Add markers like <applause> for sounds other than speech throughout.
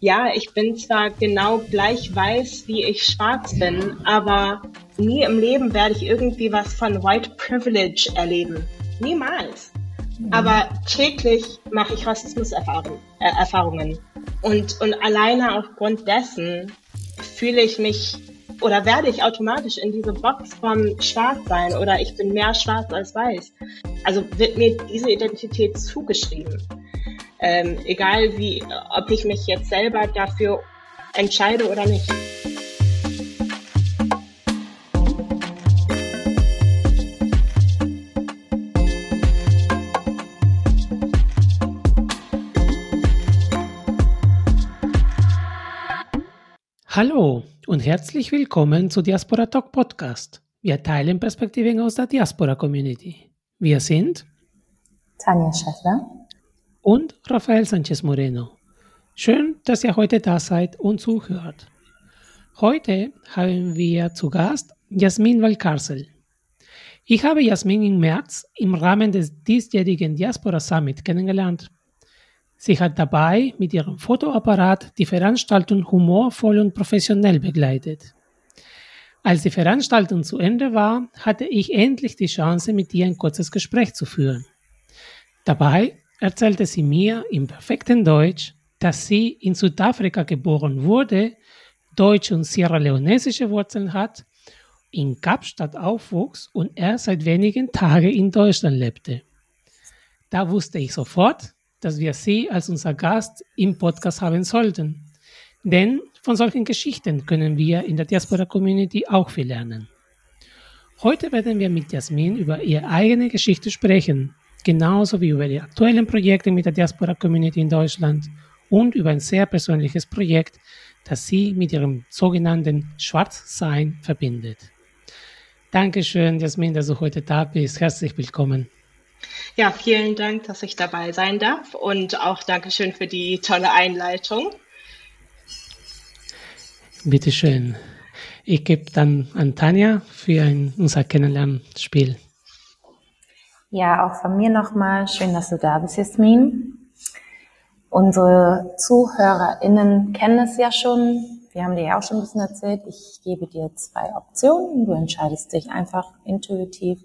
Ja, ich bin zwar genau gleich weiß, wie ich schwarz bin, aber nie im Leben werde ich irgendwie was von White Privilege erleben. Niemals. Aber täglich mache ich Rassismuserfahrungen. Äh, Erfahrungen. Und, und alleine aufgrund dessen fühle ich mich oder werde ich automatisch in diese Box vom Schwarz sein oder ich bin mehr schwarz als weiß. Also wird mir diese Identität zugeschrieben. Ähm, egal wie, ob ich mich jetzt selber dafür entscheide oder nicht. Hallo und herzlich willkommen zu Diaspora Talk Podcast. Wir teilen Perspektiven aus der Diaspora Community. Wir sind Tanja Schäffler und Rafael Sanchez Moreno. Schön, dass ihr heute da seid und zuhört. Heute haben wir zu Gast Jasmin Valkarsel. Ich habe Jasmin im März im Rahmen des diesjährigen Diaspora Summit kennengelernt. Sie hat dabei mit ihrem Fotoapparat die Veranstaltung humorvoll und professionell begleitet. Als die Veranstaltung zu Ende war, hatte ich endlich die Chance, mit ihr ein kurzes Gespräch zu führen. Dabei erzählte sie mir im perfekten Deutsch, dass sie in Südafrika geboren wurde, deutsche und sierra-leonesische Wurzeln hat, in Kapstadt aufwuchs und erst seit wenigen Tagen in Deutschland lebte. Da wusste ich sofort, dass wir Sie als unser Gast im Podcast haben sollten. Denn von solchen Geschichten können wir in der Diaspora Community auch viel lernen. Heute werden wir mit Jasmin über ihre eigene Geschichte sprechen, genauso wie über die aktuellen Projekte mit der Diaspora Community in Deutschland und über ein sehr persönliches Projekt, das sie mit ihrem sogenannten Schwarzsein verbindet. Dankeschön, Jasmin, dass du heute da bist. Herzlich willkommen. Ja, vielen Dank, dass ich dabei sein darf und auch Dankeschön für die tolle Einleitung. Bitte schön. Ich gebe dann an Tanja für ein, unser Kennenlernspiel. Ja, auch von mir nochmal schön, dass du da bist, Jasmin. Unsere ZuhörerInnen kennen es ja schon. Wir haben dir ja auch schon ein bisschen erzählt. Ich gebe dir zwei Optionen. Du entscheidest dich einfach intuitiv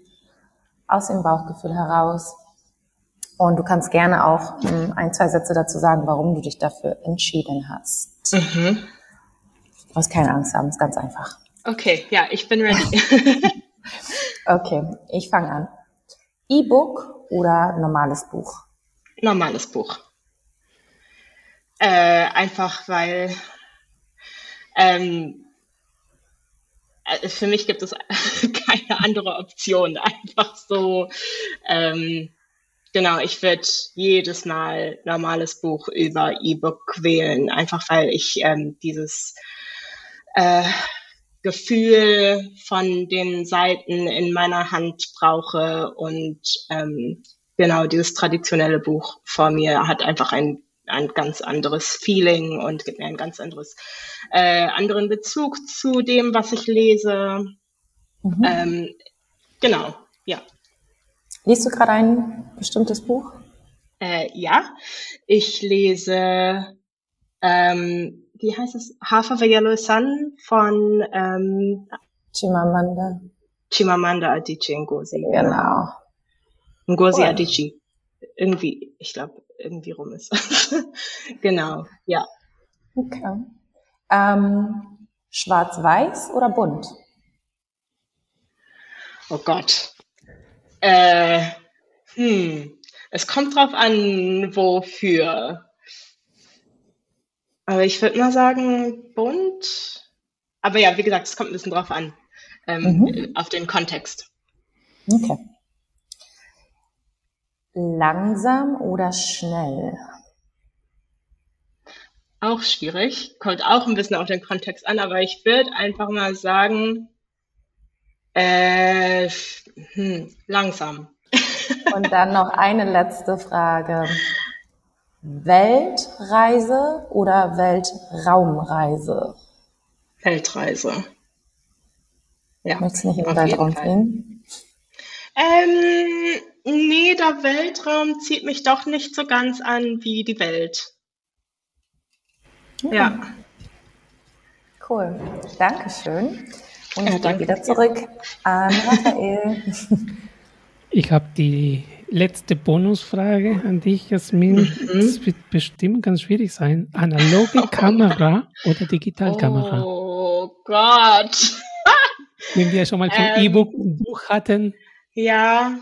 aus dem Bauchgefühl heraus. Und du kannst gerne auch hm, ein, zwei Sätze dazu sagen, warum du dich dafür entschieden hast. Mhm. Du brauchst keine Angst haben, ist ganz einfach. Okay, ja, ich bin ready. <laughs> okay, ich fange an. E-Book oder normales Buch? Normales Buch. Äh, einfach weil ähm, äh, für mich gibt es <laughs> keine andere Option. Einfach so, ähm, genau, ich würde jedes Mal normales Buch über E-Book wählen, einfach weil ich ähm, dieses äh, Gefühl von den Seiten in meiner Hand brauche und ähm, genau dieses traditionelle Buch vor mir hat einfach ein ein ganz anderes Feeling und gibt mir ein ganz anderes äh, anderen Bezug zu dem, was ich lese. Mhm. Ähm, genau, ja. Liest du gerade ein bestimmtes Buch? Äh, ja, ich lese, ähm, wie heißt es? Half of a Yellow Sun von ähm, Chimamanda. Chimamanda Adichie Ngozi. Genau. Ngozi cool. Adichie. Irgendwie, ich glaube, irgendwie rum ist. <laughs> genau, ja. Okay. Ähm, Schwarz-Weiß oder bunt? Oh Gott. Äh, hm. Es kommt drauf an, wofür. Aber ich würde mal sagen, bunt. Aber ja, wie gesagt, es kommt ein bisschen drauf an. Ähm, mhm. Auf den Kontext. Okay. Langsam oder schnell? Auch schwierig. Kommt auch ein bisschen auf den Kontext an, aber ich würde einfach mal sagen, äh, hm, langsam. <laughs> Und dann noch eine letzte Frage. Weltreise oder Weltraumreise? Weltreise. Ja. Möchtest du nicht in den Weltraum fliegen? Ähm, nee, der Weltraum zieht mich doch nicht so ganz an wie die Welt. Ja. ja. Cool. Dankeschön. Und ja, danke. wieder zurück an Raphael. Ich habe die letzte Bonusfrage an dich, Jasmin. Mhm. Das wird bestimmt ganz schwierig sein. Analoge <laughs> Kamera oder Digitalkamera? Oh Gott. <laughs> Wenn wir schon mal vom ähm, E-Book ein Buch hatten. Ja.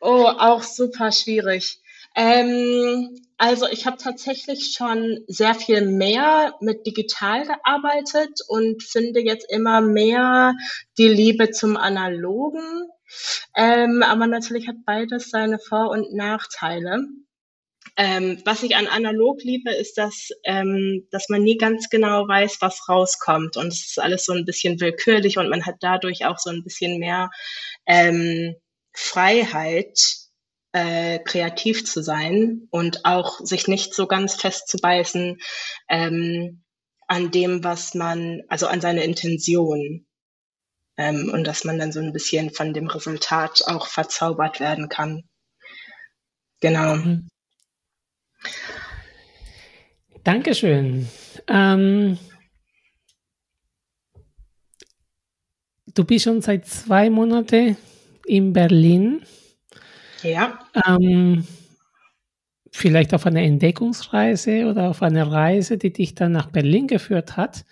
Oh, auch super schwierig. Ähm, also ich habe tatsächlich schon sehr viel mehr mit digital gearbeitet und finde jetzt immer mehr die Liebe zum Analogen. Ähm, aber natürlich hat beides seine Vor- und Nachteile. Ähm, was ich an analog liebe, ist, dass, ähm, dass man nie ganz genau weiß, was rauskommt. Und es ist alles so ein bisschen willkürlich und man hat dadurch auch so ein bisschen mehr ähm, Freiheit, äh, kreativ zu sein und auch sich nicht so ganz festzubeißen ähm, an dem, was man, also an seine Intention. Ähm, und dass man dann so ein bisschen von dem Resultat auch verzaubert werden kann. Genau. Mhm. Dankeschön. Ähm, du bist schon seit zwei Monaten in Berlin. Ja. Ähm, vielleicht auf einer Entdeckungsreise oder auf einer Reise, die dich dann nach Berlin geführt hat.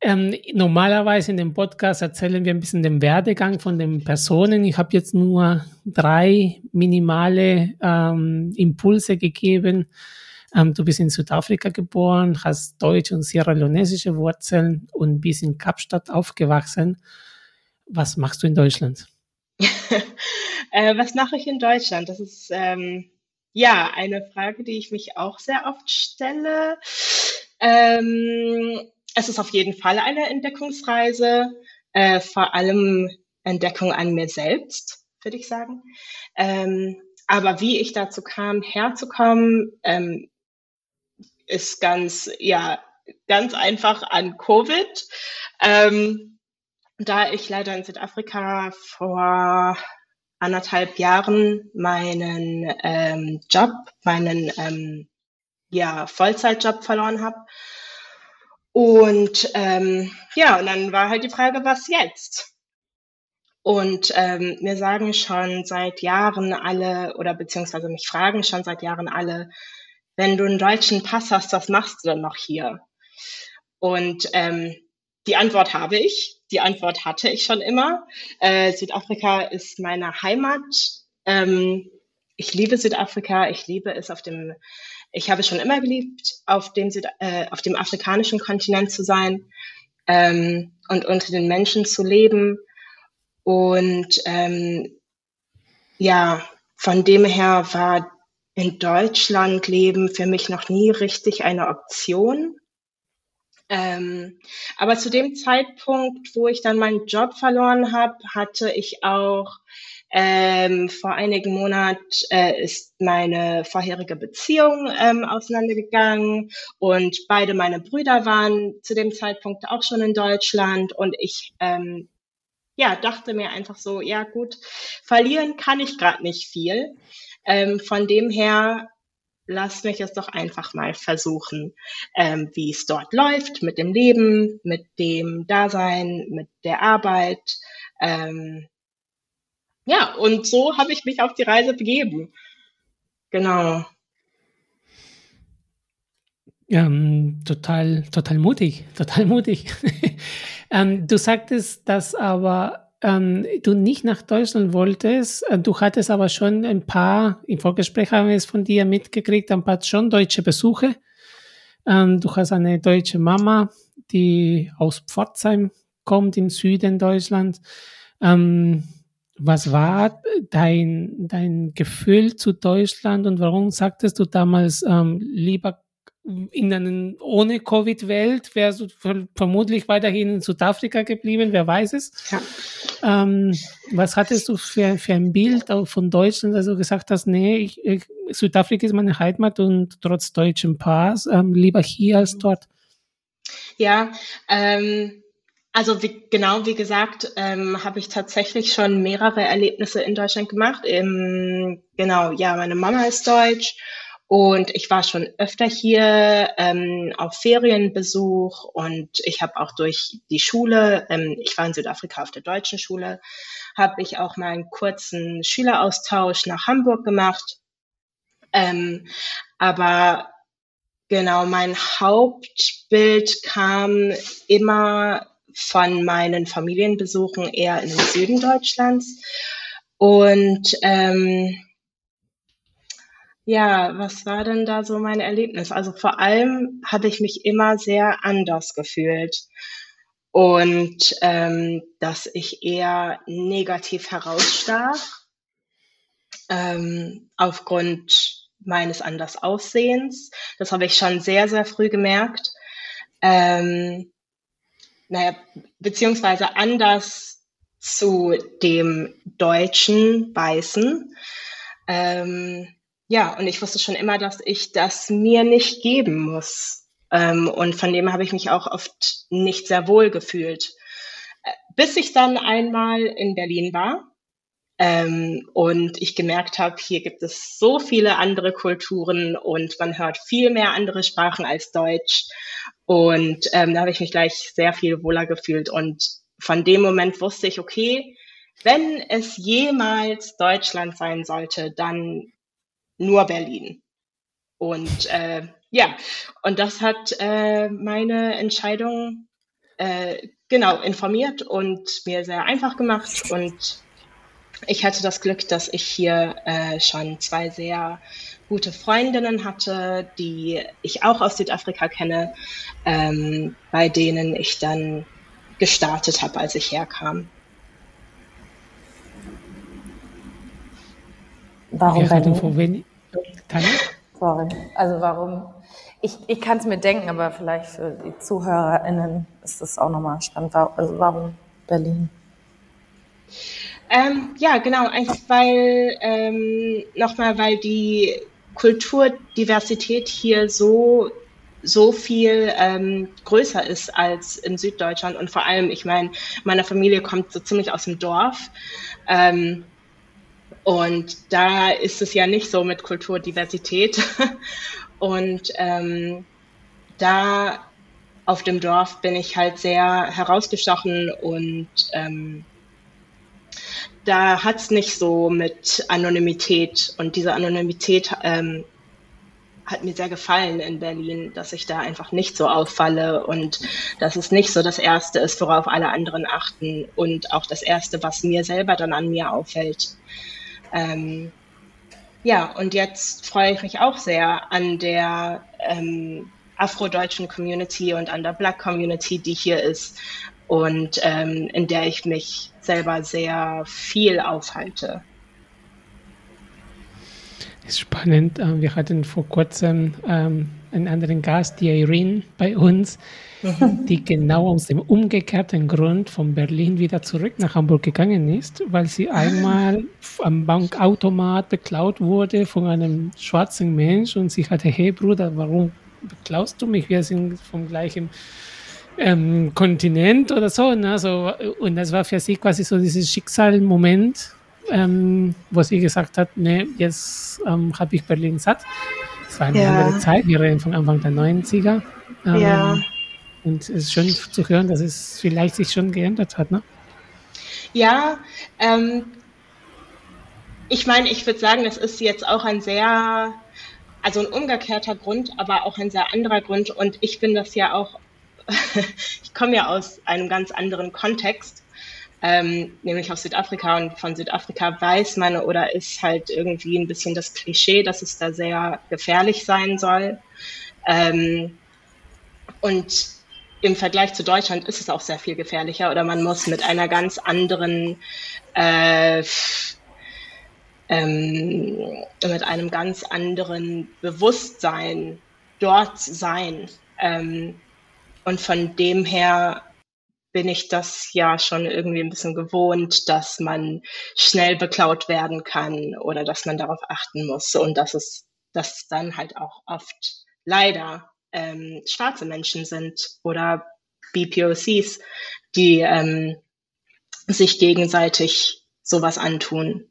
Ähm, normalerweise in dem Podcast erzählen wir ein bisschen den Werdegang von den Personen. Ich habe jetzt nur drei minimale ähm, Impulse gegeben. Ähm, du bist in Südafrika geboren, hast deutsche und sierra-leonesische Wurzeln und bist in Kapstadt aufgewachsen. Was machst du in Deutschland? <laughs> äh, was mache ich in Deutschland? Das ist ähm, ja eine Frage, die ich mich auch sehr oft stelle. Ähm, es ist auf jeden Fall eine Entdeckungsreise, äh, vor allem Entdeckung an mir selbst, würde ich sagen. Ähm, aber wie ich dazu kam, herzukommen, ähm, ist ganz, ja, ganz einfach an Covid. Ähm, da ich leider in Südafrika vor anderthalb Jahren meinen ähm, Job, meinen ähm, ja, Vollzeitjob verloren habe. Und ähm, ja, und dann war halt die Frage, was jetzt? Und ähm, mir sagen schon seit Jahren alle, oder beziehungsweise mich fragen schon seit Jahren alle, wenn du einen deutschen Pass hast, was machst du denn noch hier? Und ähm, die Antwort habe ich. Die Antwort hatte ich schon immer. Äh, Südafrika ist meine Heimat. Ähm, ich liebe Südafrika. Ich liebe es auf dem, ich habe schon immer geliebt, auf dem, Süd, äh, auf dem afrikanischen Kontinent zu sein ähm, und unter den Menschen zu leben. Und ähm, ja, von dem her war in Deutschland leben für mich noch nie richtig eine Option. Ähm, aber zu dem Zeitpunkt, wo ich dann meinen Job verloren habe, hatte ich auch ähm, vor einigen Monaten äh, ist meine vorherige Beziehung ähm, auseinandergegangen und beide meine Brüder waren zu dem Zeitpunkt auch schon in Deutschland und ich ähm, ja dachte mir einfach so, ja gut, verlieren kann ich gerade nicht viel. Ähm, von dem her lass mich es doch einfach mal versuchen, ähm, wie es dort läuft mit dem Leben, mit dem Dasein, mit der Arbeit. Ähm, ja, und so habe ich mich auf die Reise begeben. Genau. Ja, total, total mutig, <laughs> total mutig. <laughs> ähm, du sagtest, dass aber ähm, du nicht nach Deutschland wolltest. Äh, du hattest aber schon ein paar, im Vorgespräch haben wir es von dir mitgekriegt, ein paar schon deutsche Besuche. Ähm, du hast eine deutsche Mama, die aus Pforzheim kommt, im Süden Deutschland. Ähm, was war dein, dein Gefühl zu Deutschland und warum sagtest du damals ähm, lieber in einer ohne Covid-Welt wärst du vermutlich weiterhin in Südafrika geblieben, wer weiß es. Ja. Ähm, was hattest du für, für ein Bild von Deutschland, dass du gesagt hast, nee, ich, ich, Südafrika ist meine Heimat und trotz deutschem Pass ähm, lieber hier als dort? Ja, ähm, also wie, genau wie gesagt, ähm, habe ich tatsächlich schon mehrere Erlebnisse in Deutschland gemacht. Ähm, genau, ja, meine Mama ist deutsch Und ich war schon öfter hier ähm, auf Ferienbesuch und ich habe auch durch die Schule, ähm, ich war in Südafrika auf der deutschen Schule, habe ich auch mal einen kurzen Schüleraustausch nach Hamburg gemacht. Ähm, aber genau, mein Hauptbild kam immer von meinen Familienbesuchen eher in den Süden Deutschlands. Und ähm, ja, was war denn da so mein Erlebnis? Also vor allem habe ich mich immer sehr anders gefühlt und ähm, dass ich eher negativ herausstach ähm, aufgrund meines Andersaussehens. Das habe ich schon sehr, sehr früh gemerkt. Ähm, naja, beziehungsweise anders zu dem deutschen Weißen. Ähm, ja, und ich wusste schon immer, dass ich das mir nicht geben muss. Ähm, und von dem habe ich mich auch oft nicht sehr wohl gefühlt. Äh, bis ich dann einmal in Berlin war ähm, und ich gemerkt habe, hier gibt es so viele andere Kulturen und man hört viel mehr andere Sprachen als Deutsch. Und ähm, da habe ich mich gleich sehr viel wohler gefühlt. Und von dem Moment wusste ich, okay, wenn es jemals Deutschland sein sollte, dann nur Berlin. Und äh, ja, und das hat äh, meine Entscheidung äh, genau informiert und mir sehr einfach gemacht. Und ich hatte das Glück, dass ich hier äh, schon zwei sehr gute Freundinnen hatte, die ich auch aus Südafrika kenne, ähm, bei denen ich dann gestartet habe, als ich herkam. Warum bei dir? Tanja? Sorry. Also warum? Ich, ich kann es mir denken, aber vielleicht für die ZuhörerInnen ist das auch nochmal spannend. Also warum Berlin? Ähm, ja, genau, einfach weil ähm, nochmal, weil die Kulturdiversität hier so so viel ähm, größer ist als in Süddeutschland und vor allem, ich meine, meine Familie kommt so ziemlich aus dem Dorf. Ähm, und da ist es ja nicht so mit Kulturdiversität. <laughs> Und ähm, da auf dem Dorf bin ich halt sehr herausgestochen und ähm, da hat's nicht so mit Anonymität und diese Anonymität ähm, hat mir sehr gefallen in Berlin, dass ich da einfach nicht so auffalle und dass es nicht so das Erste ist, worauf alle anderen achten und auch das Erste, was mir selber dann an mir auffällt. Ähm, ja, und jetzt freue ich mich auch sehr an der ähm, afrodeutschen Community und an der Black Community, die hier ist und ähm, in der ich mich selber sehr viel aufhalte. ist spannend. Ähm, wir hatten vor kurzem ähm, einen anderen Gast, die Irene, bei uns, mhm. die genau aus dem umgekehrten Grund von Berlin wieder zurück nach Hamburg gegangen ist, weil sie ah. einmal am Bankautomat beklaut wurde von einem schwarzen Mensch und sie hatte, hey Bruder, warum beklaust du mich? Wir sind vom gleichen ähm, Kontinent oder so. Ne? so. Und das war für sie quasi so dieses Schicksalmoment, ähm, wo sie gesagt hat, nee, jetzt ähm, habe ich Berlin satt. Es war eine ja. andere Zeit, wir reden von Anfang der 90er. Ähm, ja. Und es ist schön zu hören, dass es vielleicht sich schon geändert hat, ne? Ja, ähm, ich meine, ich würde sagen, das ist jetzt auch ein sehr, also ein umgekehrter Grund, aber auch ein sehr anderer Grund. Und ich bin das ja auch, <laughs> ich komme ja aus einem ganz anderen Kontext ähm, nämlich aus Südafrika. Und von Südafrika weiß man oder ist halt irgendwie ein bisschen das Klischee, dass es da sehr gefährlich sein soll. Ähm, und im Vergleich zu Deutschland ist es auch sehr viel gefährlicher oder man muss mit einer ganz anderen äh, ähm, mit einem ganz anderen Bewusstsein dort sein. Ähm, und von dem her bin ich das ja schon irgendwie ein bisschen gewohnt, dass man schnell beklaut werden kann oder dass man darauf achten muss und dass es, dass dann halt auch oft leider ähm, schwarze Menschen sind oder BPOCs, die ähm, sich gegenseitig sowas antun.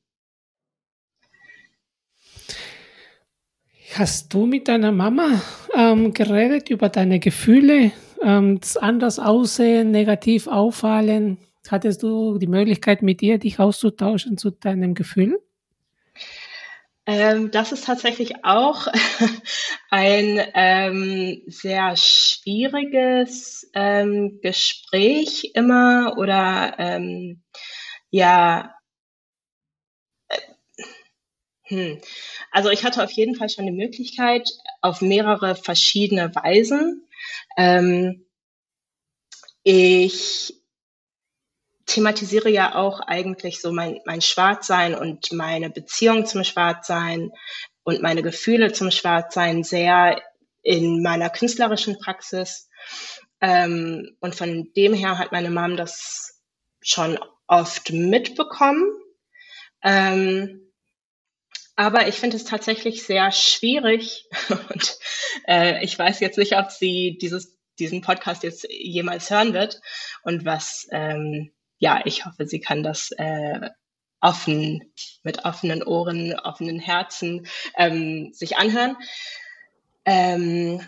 Hast du mit deiner Mama ähm, geredet über deine Gefühle, ähm, das anders aussehen, negativ auffallen? Hattest du die Möglichkeit, mit ihr dich auszutauschen zu deinem Gefühl? Ähm, das ist tatsächlich auch <laughs> ein ähm, sehr schwieriges ähm, Gespräch immer oder ähm, ja, äh, hm. Also ich hatte auf jeden Fall schon die Möglichkeit, auf mehrere verschiedene Weisen. Ähm, ich thematisiere ja auch eigentlich so mein, mein Schwarzsein und meine Beziehung zum Schwarzsein und meine Gefühle zum Schwarzsein sehr in meiner künstlerischen Praxis. Ähm, und von dem her hat meine Mom das schon oft mitbekommen. Ähm, aber ich finde es tatsächlich sehr schwierig <laughs> und äh, ich weiß jetzt nicht, ob sie dieses, diesen Podcast jetzt jemals hören wird und was ähm, ja, ich hoffe, sie kann das äh, offen, mit offenen Ohren, offenen Herzen ähm, sich anhören. Ähm,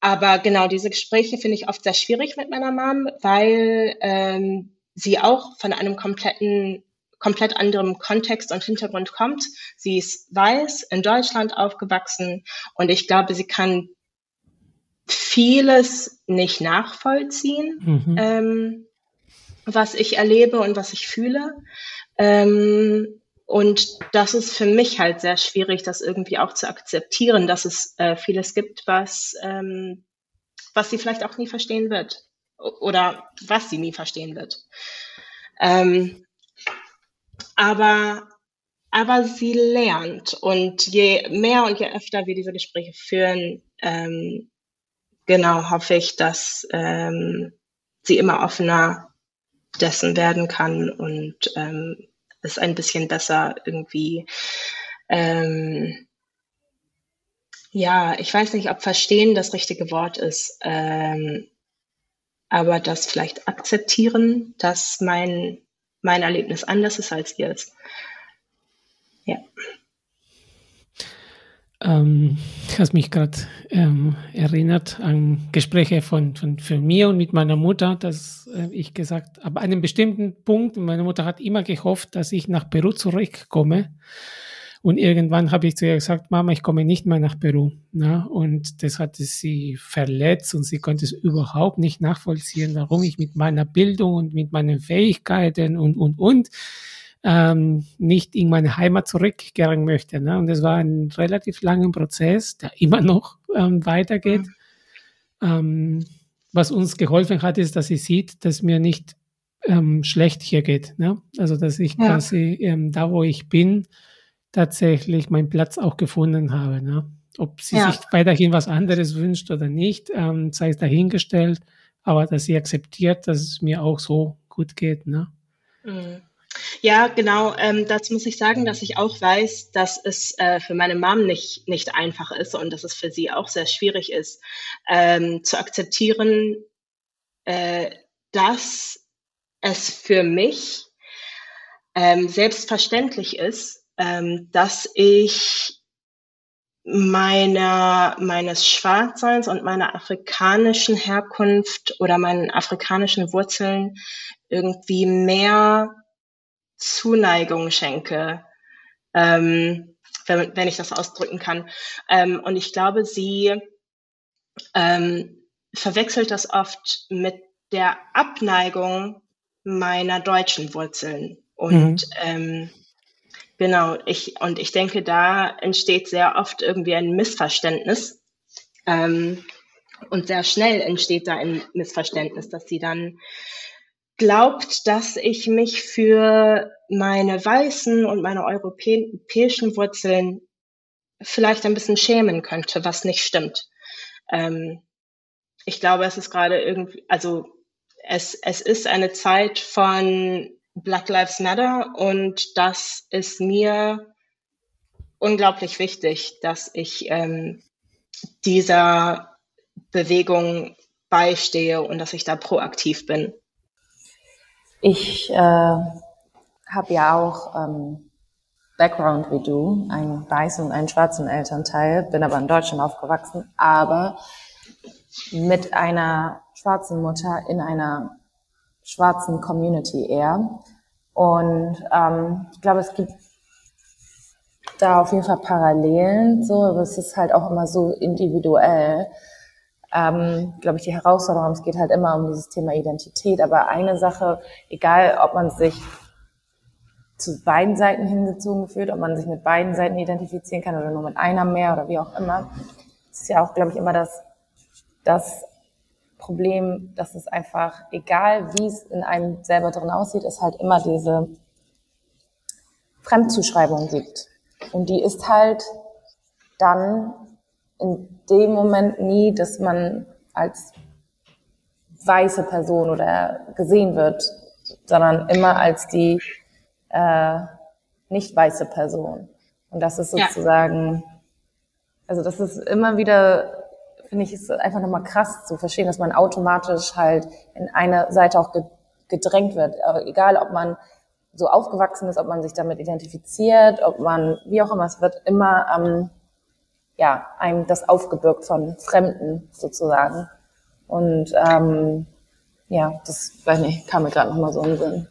aber genau, diese Gespräche finde ich oft sehr schwierig mit meiner Mom, weil ähm, sie auch von einem kompletten, komplett anderem Kontext und Hintergrund kommt. Sie ist weiß, in Deutschland aufgewachsen und ich glaube, sie kann vieles nicht nachvollziehen. Mhm. Ähm, was ich erlebe und was ich fühle. Ähm, und das ist für mich halt sehr schwierig, das irgendwie auch zu akzeptieren, dass es äh, vieles gibt, was, ähm, was sie vielleicht auch nie verstehen wird oder was sie nie verstehen wird. Ähm, aber, aber sie lernt. Und je mehr und je öfter wir diese Gespräche führen, ähm, genau hoffe ich, dass ähm, sie immer offener dessen werden kann und ähm, es ein bisschen besser irgendwie ähm, ja, ich weiß nicht, ob verstehen das richtige Wort ist, ähm, aber das vielleicht akzeptieren, dass mein, mein Erlebnis anders ist als ihrs. Ja. Ähm, hast mich gerade ähm, erinnert an Gespräche von, von, von mir und mit meiner Mutter, dass äh, ich gesagt, ab einem bestimmten Punkt, meine Mutter hat immer gehofft, dass ich nach Peru zurückkomme. Und irgendwann habe ich zu ihr gesagt, Mama, ich komme nicht mehr nach Peru. Na? Und das hatte sie verletzt und sie konnte es überhaupt nicht nachvollziehen, warum ich mit meiner Bildung und mit meinen Fähigkeiten und, und, und ähm, nicht in meine Heimat zurückkehren möchte. Ne? Und es war ein relativ langer Prozess, der immer noch ähm, weitergeht. Ähm, was uns geholfen hat, ist, dass sie sieht, dass mir nicht ähm, schlecht hier geht. Ne? Also, dass ich ja. quasi ähm, da, wo ich bin, tatsächlich meinen Platz auch gefunden habe. Ne? Ob sie ja. sich weiterhin was anderes wünscht oder nicht, ähm, sei es dahingestellt, aber dass sie akzeptiert, dass es mir auch so gut geht. Ne? Mhm. Ja, genau. Ähm, dazu muss ich sagen, dass ich auch weiß, dass es äh, für meine Mom nicht, nicht einfach ist und dass es für sie auch sehr schwierig ist, ähm, zu akzeptieren, äh, dass es für mich ähm, selbstverständlich ist, ähm, dass ich meiner, meines Schwarzseins und meiner afrikanischen Herkunft oder meinen afrikanischen Wurzeln irgendwie mehr Zuneigung schenke, ähm, wenn, wenn ich das ausdrücken kann. Ähm, und ich glaube, sie ähm, verwechselt das oft mit der Abneigung meiner deutschen Wurzeln. Und mhm. Genau, ich, und ich denke, da entsteht sehr oft irgendwie ein Missverständnis. Ähm, und sehr schnell entsteht da ein Missverständnis, dass sie dann glaubt, dass ich mich für meine weißen und meine europäischen Wurzeln vielleicht ein bisschen schämen könnte, was nicht stimmt. Ähm, ich glaube, es ist gerade irgendwie, also es, es ist eine Zeit von Black Lives Matter und das ist mir unglaublich wichtig, dass ich ähm, dieser Bewegung beistehe und dass ich da proaktiv bin. Ich äh, habe ja auch ähm, Background wie du, einen weißen und einen schwarzen Elternteil, bin aber in Deutschland aufgewachsen, aber mit einer schwarzen Mutter in einer schwarzen Community eher. Und ähm, ich glaube, es gibt da auf jeden Fall Parallelen, so, aber es ist halt auch immer so individuell. Ähm, glaube ich, die Herausforderung, es geht halt immer um dieses Thema Identität, aber eine Sache, egal ob man sich zu beiden Seiten hingezogen fühlt, ob man sich mit beiden Seiten identifizieren kann oder nur mit einer mehr oder wie auch immer. Ist ja auch, glaube ich, immer das, das Problem, dass es einfach, egal wie es in einem selber drin aussieht, es halt immer diese Fremdzuschreibung gibt. Und die ist halt dann in dem Moment nie, dass man als weiße Person oder gesehen wird, sondern immer als die äh, nicht weiße Person. Und das ist sozusagen, ja. also das ist immer wieder, finde ich, ist einfach nochmal krass zu verstehen, dass man automatisch halt in eine Seite auch gedrängt wird. Egal, ob man so aufgewachsen ist, ob man sich damit identifiziert, ob man, wie auch immer, es wird immer, ähm, ja, einem das aufgebürgt von Fremden sozusagen. Und ähm, ja, das, weiß nicht, kam mir gerade nochmal so in den Sinn.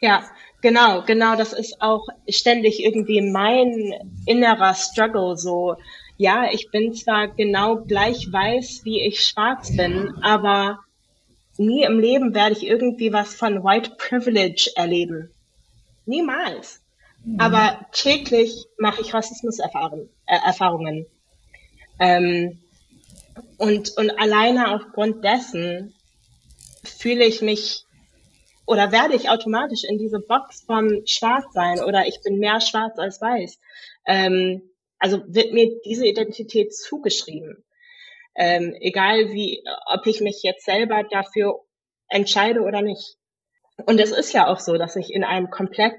Ja, Genau, genau, das ist auch ständig irgendwie mein innerer Struggle so. Ja, ich bin zwar genau gleich weiß, wie ich schwarz bin, aber nie im Leben werde ich irgendwie was von White Privilege erleben. Niemals. Mhm. Aber täglich mache ich Rassismuserfahrungen. Äh. Ähm, und, und alleine aufgrund dessen fühle ich mich oder werde ich automatisch in diese Box vom Schwarz sein oder ich bin mehr schwarz als weiß. Ähm, also wird mir diese Identität zugeschrieben. Ähm, egal wie, ob ich mich jetzt selber dafür entscheide oder nicht. Und es ist ja auch so, dass ich in einem komplett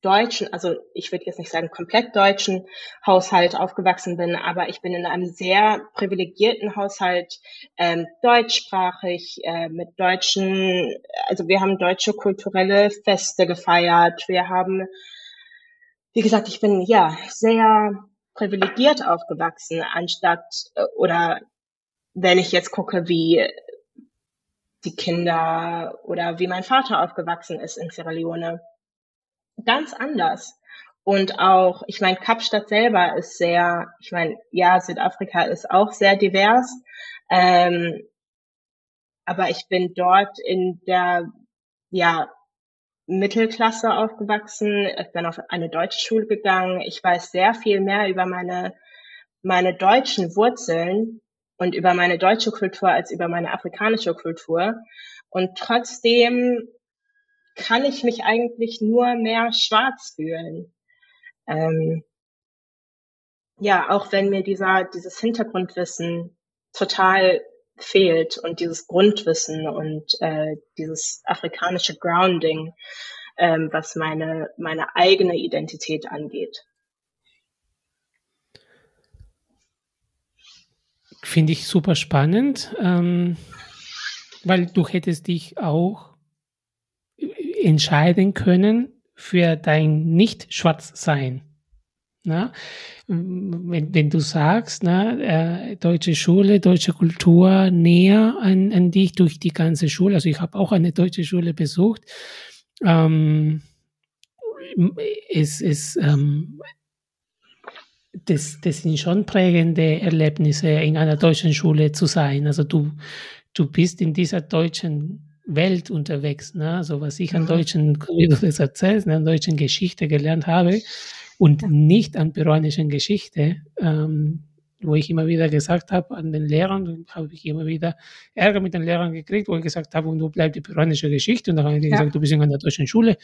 deutschen, also ich würde jetzt nicht sagen komplett deutschen Haushalt aufgewachsen bin, aber ich bin in einem sehr privilegierten Haushalt, ähm, deutschsprachig, äh, mit deutschen, also wir haben deutsche kulturelle Feste gefeiert, wir haben, wie gesagt, ich bin ja sehr privilegiert aufgewachsen, anstatt äh, oder wenn ich jetzt gucke, wie die Kinder oder wie mein Vater aufgewachsen ist in Sierra Leone ganz anders. Und auch, ich meine, Kapstadt selber ist sehr, ich meine, ja, Südafrika ist auch sehr divers. Ähm, aber ich bin dort in der, ja, Mittelklasse aufgewachsen. Ich bin auf eine deutsche Schule gegangen. Ich weiß sehr viel mehr über meine, meine deutschen Wurzeln und über meine deutsche Kultur als über meine afrikanische Kultur. Und trotzdem kann ich mich eigentlich nur mehr schwarz fühlen. Ähm, ja, auch wenn mir dieser, dieses Hintergrundwissen total fehlt und dieses Grundwissen und äh, dieses afrikanische Grounding, ähm, was meine, meine eigene Identität angeht. Finde ich super spannend, ähm, weil du hättest dich auch entscheiden können für dein Nicht-Schwarz-Sein. Na? Wenn, wenn du sagst, na, äh, deutsche Schule, deutsche Kultur näher an, an dich durch die ganze Schule, also ich habe auch eine deutsche Schule besucht, ähm, es ist, ähm, das, das sind schon prägende Erlebnisse, in einer deutschen Schule zu sein. Also du, du bist in dieser deutschen Welt unterwegs. Ne? Also was ich an mhm. deutschen, wie du das erzählst, ne, an deutschen Geschichte gelernt habe und nicht an peruanischen Geschichte, ähm, wo ich immer wieder gesagt habe an den Lehrern, habe ich immer wieder Ärger mit den Lehrern gekriegt, wo ich gesagt habe, und du bleibst die peruanische Geschichte. Und dann habe ich ja. gesagt, du bist in einer deutschen Schule,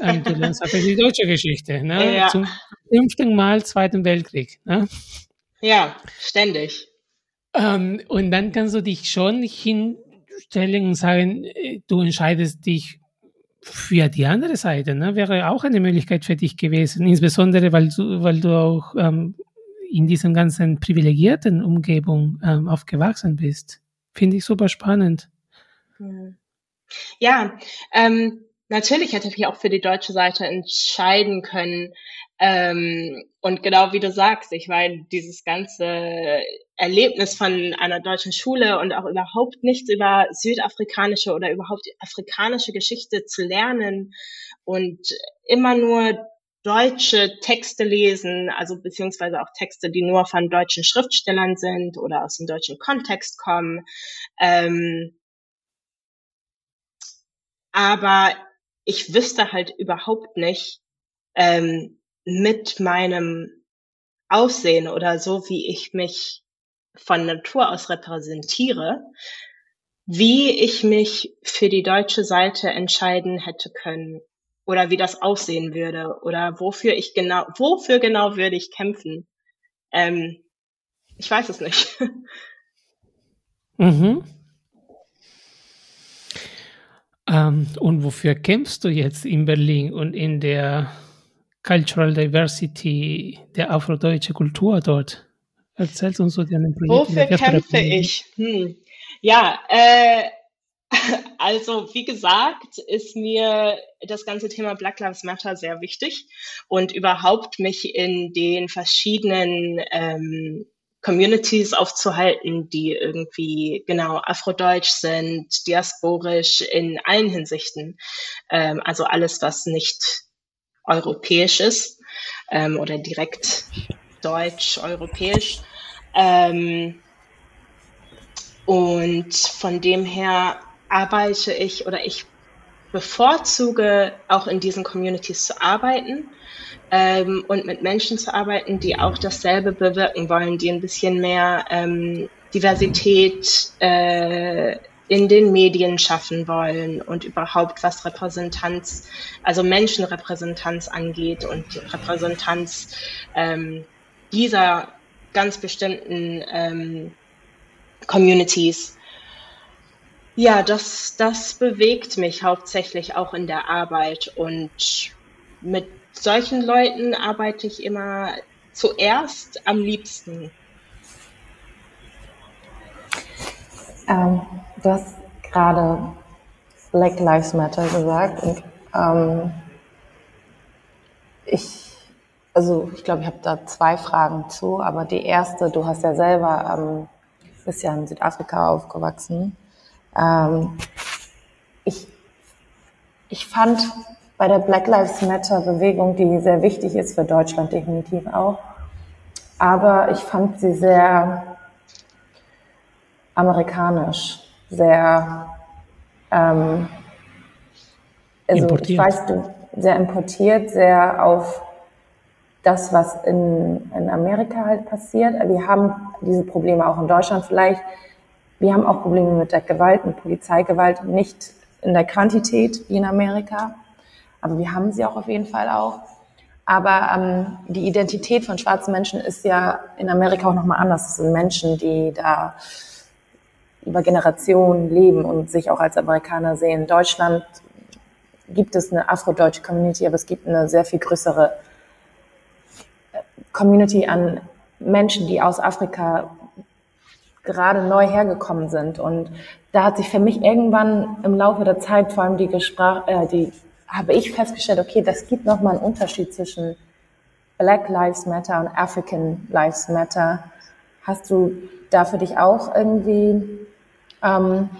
ähm, du lernst einfach die deutsche Geschichte. Ne? Ja. Zum fünften Mal Zweiten Weltkrieg. Ne? Ja, ständig. Ähm, und dann kannst du dich schon hin, stellen und sagen, äh, du entscheidest dich für die andere Seite, ne? wäre auch eine Möglichkeit für dich gewesen, insbesondere weil du, weil du auch ähm, in diesem ganzen privilegierten Umgebung ähm, aufgewachsen bist. Finde ich super spannend. Ja, ähm, natürlich hätte ich auch für die deutsche Seite entscheiden können. Ähm, und genau wie du sagst, ich meine, dieses ganze Erlebnis von einer deutschen Schule und auch überhaupt nichts über südafrikanische oder überhaupt afrikanische Geschichte zu lernen und immer nur deutsche Texte lesen, also beziehungsweise auch Texte, die nur von deutschen Schriftstellern sind oder aus dem deutschen Kontext kommen. Ähm, aber ich wüsste halt überhaupt nicht ähm, mit meinem Aussehen oder so, wie ich mich von Natur aus repräsentiere, wie ich mich für die deutsche Seite entscheiden hätte können oder wie das aussehen würde oder wofür ich genau, wofür genau würde ich kämpfen. Ähm, ich weiß es nicht. <laughs> Mhm. Ähm, und wofür kämpfst du jetzt in Berlin und in der Cultural Diversity der afrodeutsche Kultur dort? Erzählst uns so deinen Projekt. Wofür kämpfe ich? Hm. Ja, äh, <laughs> also wie gesagt, ist mir das ganze Thema Black Lives Matter sehr wichtig und überhaupt mich in den verschiedenen ähm, Communities aufzuhalten, die irgendwie genau afrodeutsch sind, diasporisch in allen Hinsichten. Ähm, also alles, was nicht europäisch ist ähm, oder direkt deutsch, europäisch. Ähm, und von dem her arbeite ich oder ich bevorzuge auch in diesen Communities zu arbeiten ähm, und mit Menschen zu arbeiten, die auch dasselbe bewirken wollen, die ein bisschen mehr ähm, Diversität äh, in den Medien schaffen wollen und überhaupt was Repräsentanz, also Menschenrepräsentanz angeht und Repräsentanz ähm, dieser ganz bestimmten ähm, Communities. Ja, das, das bewegt mich hauptsächlich auch in der Arbeit und mit solchen Leuten arbeite ich immer zuerst am liebsten. Ähm, du hast gerade Black Lives Matter gesagt und ähm, ich, also ich glaube, ich habe da zwei Fragen zu, aber die erste, du hast ja selber, ähm, bist ja in Südafrika aufgewachsen. Ähm, ich, ich fand bei der Black Lives Matter Bewegung, die sehr wichtig ist für Deutschland definitiv auch, aber ich fand sie sehr amerikanisch, sehr, ähm, also importiert. ich weiß, du, sehr importiert, sehr auf das, was in, in Amerika halt passiert. Wir haben diese Probleme auch in Deutschland vielleicht. Wir haben auch Probleme mit der Gewalt, mit Polizeigewalt, nicht in der Quantität wie in Amerika, aber wir haben sie auch auf jeden Fall auch. Aber ähm, die Identität von schwarzen Menschen ist ja in Amerika auch nochmal anders. Es sind Menschen, die da über Generationen leben und sich auch als Amerikaner sehen. In Deutschland gibt es eine afrodeutsche Community, aber es gibt eine sehr viel größere äh, Community an Menschen, die aus Afrika gerade neu hergekommen sind. Und da hat sich für mich irgendwann im Laufe der Zeit vor allem die Gespräche, äh, die habe ich festgestellt, okay, das gibt nochmal einen Unterschied zwischen Black Lives Matter und African Lives Matter. Hast du da für dich auch irgendwie ähm,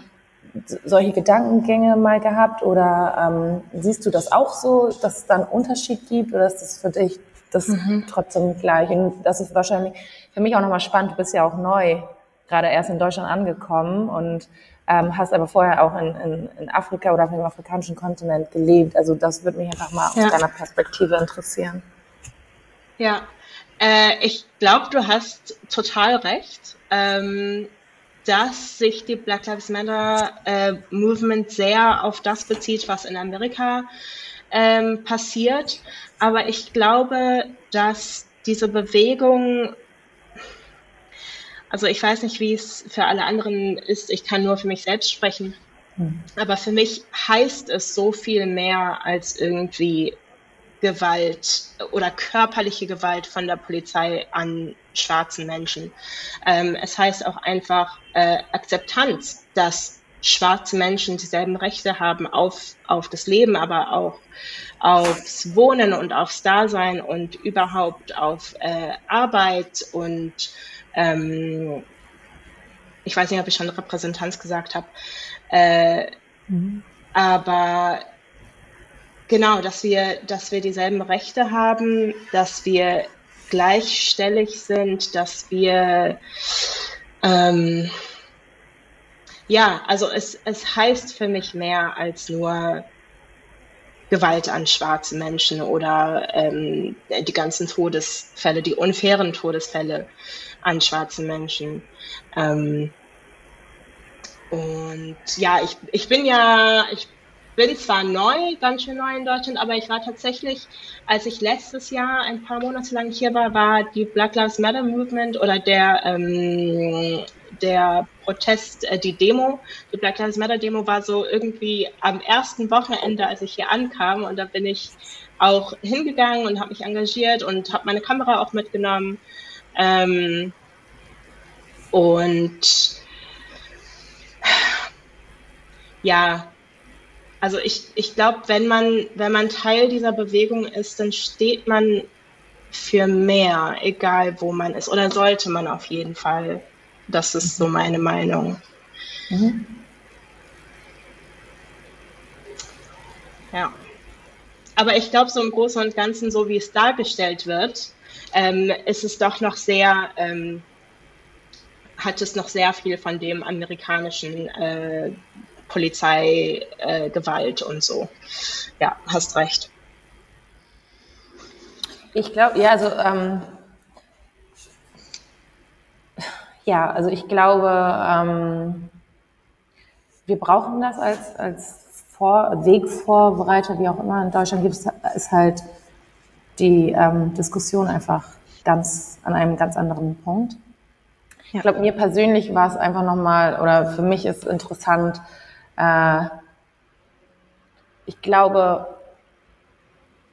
solche Gedankengänge mal gehabt oder ähm, siehst du das auch so, dass es da einen Unterschied gibt oder ist das für dich das mhm. trotzdem gleich? Und das ist wahrscheinlich für mich auch nochmal spannend. Du bist ja auch neu, gerade erst in Deutschland angekommen und ähm, hast aber vorher auch in, in, in Afrika oder auf dem afrikanischen Kontinent gelebt. Also das würde mich einfach mal ja. aus deiner Perspektive interessieren. Ja, äh, ich glaube, du hast total recht. Ähm, dass sich die Black Lives Matter äh, Movement sehr auf das bezieht, was in Amerika ähm, passiert. Aber ich glaube, dass diese Bewegung, also ich weiß nicht, wie es für alle anderen ist, ich kann nur für mich selbst sprechen. Hm. Aber für mich heißt es so viel mehr als irgendwie Gewalt oder körperliche Gewalt von der Polizei an schwarzen Menschen. Ähm, es heißt auch einfach äh, Akzeptanz, dass schwarze Menschen dieselben Rechte haben auf, auf das Leben, aber auch aufs Wohnen und aufs Dasein und überhaupt auf äh, Arbeit und ähm, ich weiß nicht, ob ich schon Repräsentanz gesagt habe, äh, mhm. aber genau, dass wir, dass wir dieselben Rechte haben, dass wir gleichstellig sind, dass wir ähm, ja, also es, es heißt für mich mehr als nur Gewalt an schwarze Menschen oder ähm, die ganzen Todesfälle, die unfairen Todesfälle an schwarzen Menschen. Ähm, und ja, ich, ich bin ja, ich bin zwar neu, ganz schön neu in Deutschland, aber ich war tatsächlich, als ich letztes Jahr ein paar Monate lang hier war, war die Black Lives Matter Movement oder der, ähm, der Protest, äh, die Demo, die Black Lives Matter Demo war so irgendwie am ersten Wochenende, als ich hier ankam und da bin ich auch hingegangen und habe mich engagiert und habe meine Kamera auch mitgenommen. Ähm, und ja, also ich, ich glaube, wenn man, wenn man Teil dieser Bewegung ist, dann steht man für mehr, egal wo man ist. Oder sollte man auf jeden Fall. Das ist so meine Meinung. Mhm. Ja. Aber ich glaube, so im Großen und Ganzen, so wie es dargestellt wird, ähm, ist es doch noch sehr, ähm, hat es noch sehr viel von dem amerikanischen äh, Polizeigewalt äh, und so. Ja, hast recht. Ich glaube, ja, also ähm, ja, also ich glaube, ähm, wir brauchen das als, als Vor Wegvorbereiter, wie auch immer. In Deutschland gibt es ist halt die ähm, Diskussion einfach ganz an einem ganz anderen Punkt. Ja. Ich glaube, mir persönlich war es einfach nochmal, oder für mich ist interessant, äh, ich glaube,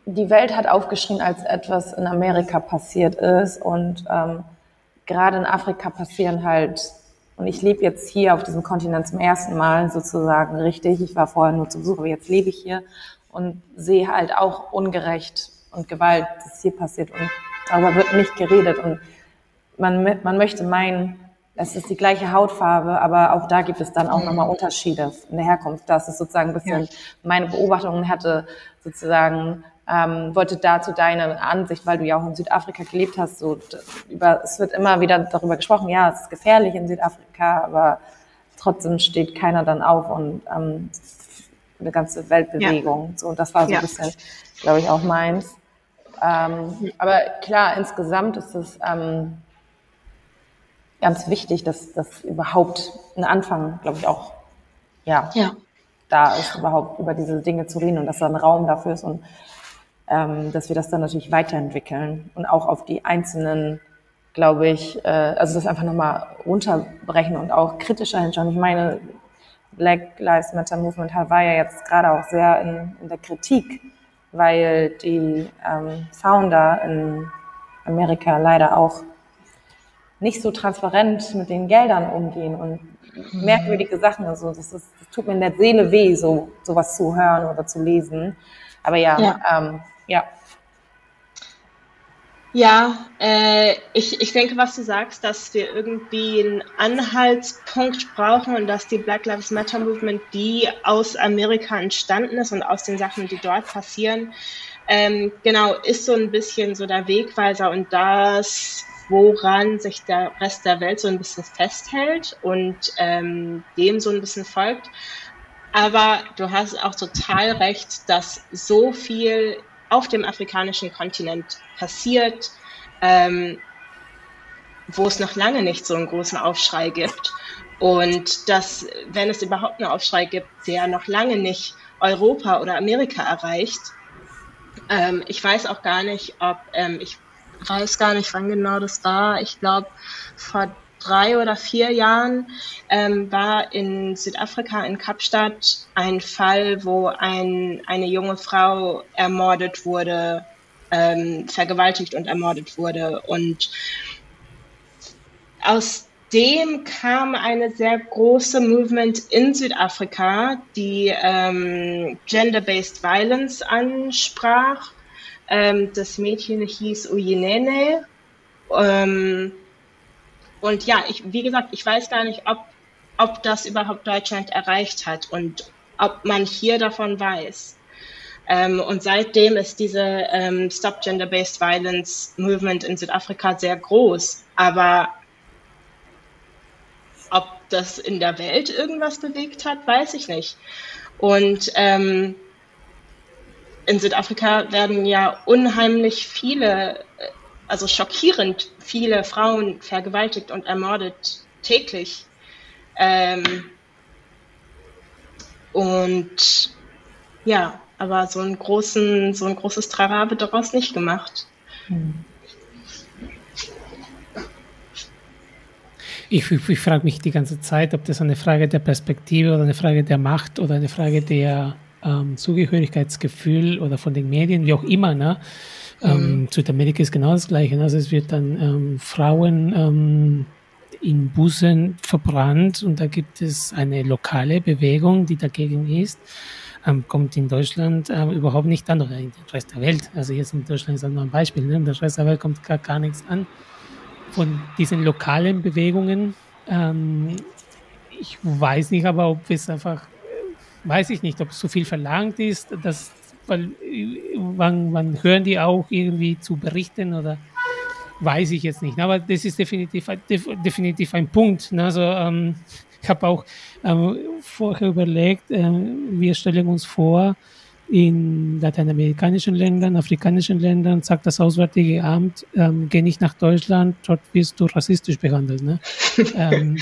die Welt hat aufgeschrien, als etwas in Amerika passiert ist. Und ähm, gerade in Afrika passieren halt, und ich lebe jetzt hier auf diesem Kontinent zum ersten Mal sozusagen richtig, ich war vorher nur zu Besuch, aber jetzt lebe ich hier und sehe halt auch Ungerecht und Gewalt, das hier passiert. Und darüber wird nicht geredet. Und man, man möchte meinen, es ist die gleiche Hautfarbe, aber auch da gibt es dann auch mhm. nochmal Unterschiede in der Herkunft. Das ist sozusagen ein bisschen ja. meine Beobachtung hatte sozusagen, ähm, wollte dazu deine Ansicht, weil du ja auch in Südafrika gelebt hast, so über, es wird immer wieder darüber gesprochen, ja, es ist gefährlich in Südafrika, aber trotzdem steht keiner dann auf und ähm, eine ganze Weltbewegung. Ja. So, und das war so ja. ein bisschen, glaube ich, auch meins. Ähm, aber klar, insgesamt ist es, ähm, ganz wichtig, dass das überhaupt ein Anfang, glaube ich, auch ja, ja, da ist, überhaupt über diese Dinge zu reden und dass da ein Raum dafür ist und ähm, dass wir das dann natürlich weiterentwickeln und auch auf die einzelnen, glaube ich, äh, also das einfach nochmal runterbrechen und auch kritischer hinschauen. Ich meine, Black Lives Matter Movement war ja jetzt gerade auch sehr in, in der Kritik, weil die ähm, Founder in Amerika leider auch nicht so transparent mit den Geldern umgehen und mhm. merkwürdige Sachen. Also das, ist, das tut mir in der Seele weh, so sowas zu hören oder zu lesen. Aber ja, ja. Ähm, ja. Ja, äh, ich, ich denke, was du sagst, dass wir irgendwie einen Anhaltspunkt brauchen und dass die Black Lives Matter Movement, die aus Amerika entstanden ist und aus den Sachen, die dort passieren, ähm, genau, ist so ein bisschen so der Wegweiser und das woran sich der Rest der Welt so ein bisschen festhält und ähm, dem so ein bisschen folgt. Aber du hast auch total recht, dass so viel auf dem afrikanischen Kontinent passiert, ähm, wo es noch lange nicht so einen großen Aufschrei gibt. Und dass, wenn es überhaupt einen Aufschrei gibt, der noch lange nicht Europa oder Amerika erreicht. Ähm, ich weiß auch gar nicht, ob, ähm, ich weiß gar nicht, wann genau das war. Ich glaube, vor drei oder vier Jahren ähm, war in Südafrika, in Kapstadt, ein Fall, wo ein, eine junge Frau ermordet wurde, ähm, vergewaltigt und ermordet wurde. Und aus seitdem kam eine sehr große Movement in Südafrika, die ähm, Gender-Based Violence ansprach. Ähm, das Mädchen hieß Uyinene. Ähm, und ja, ich, wie gesagt, ich weiß gar nicht, ob, ob das überhaupt Deutschland erreicht hat und ob man hier davon weiß. Ähm, und seitdem ist diese ähm, Stop Gender-Based Violence Movement in Südafrika sehr groß. Aber ob das in der Welt irgendwas bewegt hat, weiß ich nicht. Und ähm, in Südafrika werden ja unheimlich viele, also schockierend viele Frauen vergewaltigt und ermordet täglich. Ähm, und ja, aber so einen großen, so ein großes Trara wird daraus nicht gemacht. Hm. Ich, ich, ich frage mich die ganze Zeit, ob das eine Frage der Perspektive oder eine Frage der Macht oder eine Frage der ähm, Zugehörigkeitsgefühl oder von den Medien, wie auch immer. Ne? Ähm, mhm. Südamerika ist genau das Gleiche. Ne? Also es wird dann ähm, Frauen ähm, in Bussen verbrannt und da gibt es eine lokale Bewegung, die dagegen ist. Ähm, kommt in Deutschland ähm, überhaupt nicht an oder in den Rest der Welt. Also jetzt in Deutschland ist das nur ein Beispiel. Ne? In der Rest der Welt kommt gar, gar nichts an von diesen lokalen Bewegungen. Ähm, ich weiß nicht aber, ob es einfach, weiß ich nicht, ob es zu viel verlangt ist, dass, weil, wann, wann hören die auch irgendwie zu berichten oder weiß ich jetzt nicht. Aber das ist definitiv, definitiv ein Punkt. Ne? Also, ähm, ich habe auch ähm, vorher überlegt, äh, wir stellen uns vor, in lateinamerikanischen Ländern, afrikanischen Ländern sagt das Auswärtige Amt, ähm, geh nicht nach Deutschland, dort wirst du rassistisch behandelt. Ne? <laughs> ähm,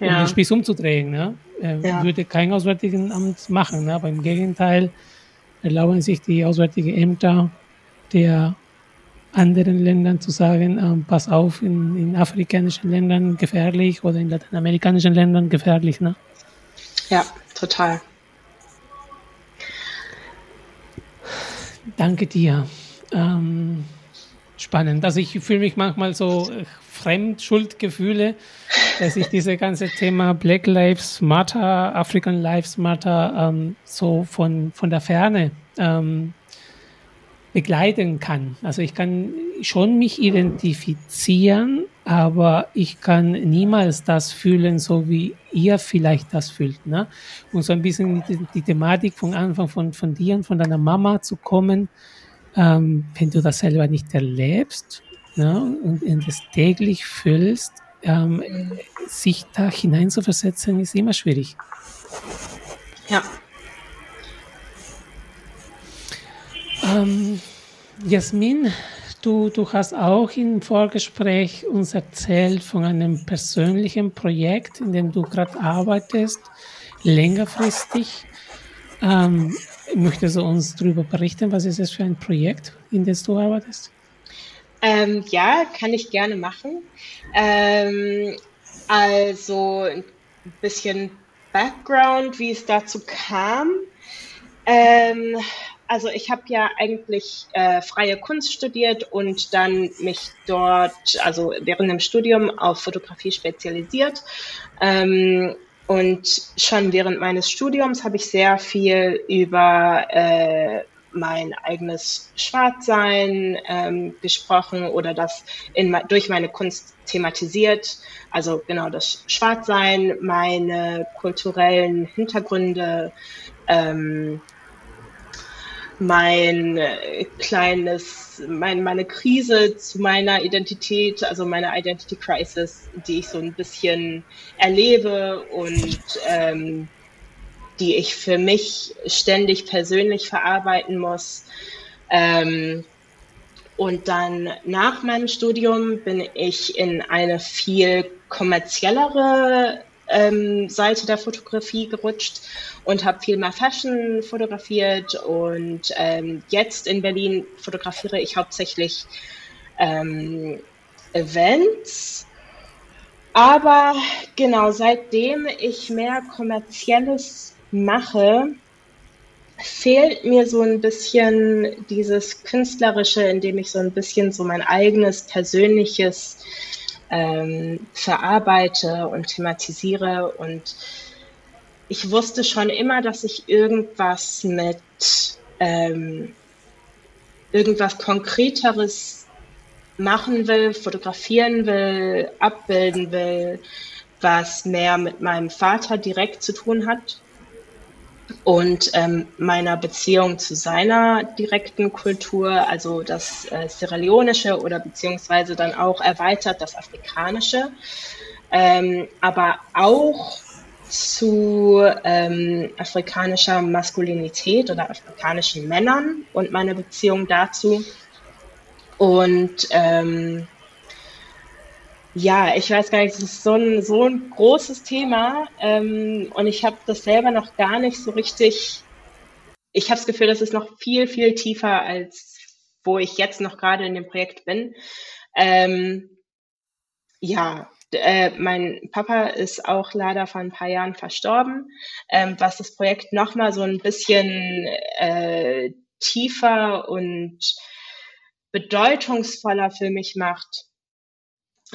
ja. Um den Spieß umzudrehen, ne? Äh, ja. würde kein Auswärtigen Amt machen. Ne? Aber im Gegenteil erlauben sich die Auswärtigen Ämter der anderen Ländern zu sagen, ähm, pass auf, in, in afrikanischen Ländern gefährlich oder in lateinamerikanischen Ländern gefährlich. Ne? Ja, total. Danke dir. Ähm, spannend. Also ich fühle mich manchmal so äh, fremd, Schuldgefühle, dass ich diese ganze Thema Black Lives Matter, African Lives Matter ähm, so von, von der Ferne ähm, begleiten kann. Also ich kann schon mich identifizieren, aber ich kann niemals das fühlen, so wie ihr vielleicht das fühlt. Ne? Und so ein bisschen die, die Thematik von Anfang von, von dir und von deiner Mama zu kommen, ähm, wenn du das selber nicht erlebst ne? und, und das täglich fühlst, ähm, sich da hineinzuversetzen, ist immer schwierig. Ja, Ähm, Jasmin, du, du hast auch im Vorgespräch uns erzählt von einem persönlichen Projekt, in dem du gerade arbeitest, längerfristig. Ähm, möchtest du uns darüber berichten? Was ist das für ein Projekt, in dem du arbeitest? Ähm, ja, kann ich gerne machen. Ähm, also ein bisschen Background, wie es dazu kam. Ähm, also ich habe ja eigentlich äh, freie Kunst studiert und dann mich dort, also während dem Studium auf Fotografie spezialisiert. Ähm, und schon während meines Studiums habe ich sehr viel über äh, mein eigenes Schwarzsein ähm, gesprochen oder das in, durch meine Kunst thematisiert. Also genau das Schwarzsein, meine kulturellen Hintergründe, ähm, mein äh, kleines, mein, meine Krise zu meiner Identität, also meine Identity Crisis, die ich so ein bisschen erlebe und ähm, die ich für mich ständig persönlich verarbeiten muss. Ähm, und dann nach meinem Studium bin ich in eine viel kommerziellere ähm, Seite der Fotografie gerutscht und habe viel mehr Fashion fotografiert und ähm, jetzt in Berlin fotografiere ich hauptsächlich ähm, Events. Aber genau, seitdem ich mehr kommerzielles mache, fehlt mir so ein bisschen dieses Künstlerische, indem ich so ein bisschen so mein eigenes persönliches ähm, verarbeite und thematisiere. Und ich wusste schon immer, dass ich irgendwas mit ähm, irgendwas Konkreteres machen will, fotografieren will, abbilden will, was mehr mit meinem Vater direkt zu tun hat und ähm, meiner Beziehung zu seiner direkten Kultur, also das äh, Sierra Leonische oder beziehungsweise dann auch erweitert das Afrikanische, ähm, aber auch zu ähm, afrikanischer Maskulinität oder afrikanischen Männern und meine Beziehung dazu. Und ähm, ja, ich weiß gar nicht, es ist so ein, so ein großes Thema ähm, und ich habe das selber noch gar nicht so richtig. Ich habe das Gefühl, das ist noch viel, viel tiefer, als wo ich jetzt noch gerade in dem Projekt bin. Ähm, ja, äh, mein Papa ist auch leider vor ein paar Jahren verstorben, ähm, was das Projekt nochmal so ein bisschen äh, tiefer und bedeutungsvoller für mich macht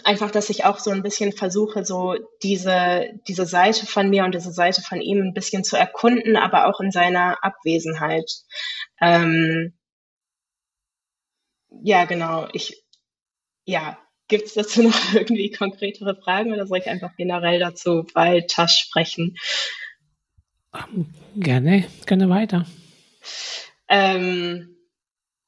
einfach, dass ich auch so ein bisschen versuche, so diese, diese Seite von mir und diese Seite von ihm ein bisschen zu erkunden, aber auch in seiner Abwesenheit. Ähm, ja, genau. Ich, ja, gibt es dazu <laughs> noch irgendwie konkretere Fragen oder soll ich einfach generell dazu weiter sprechen? Ähm, gerne, gerne weiter. Ähm,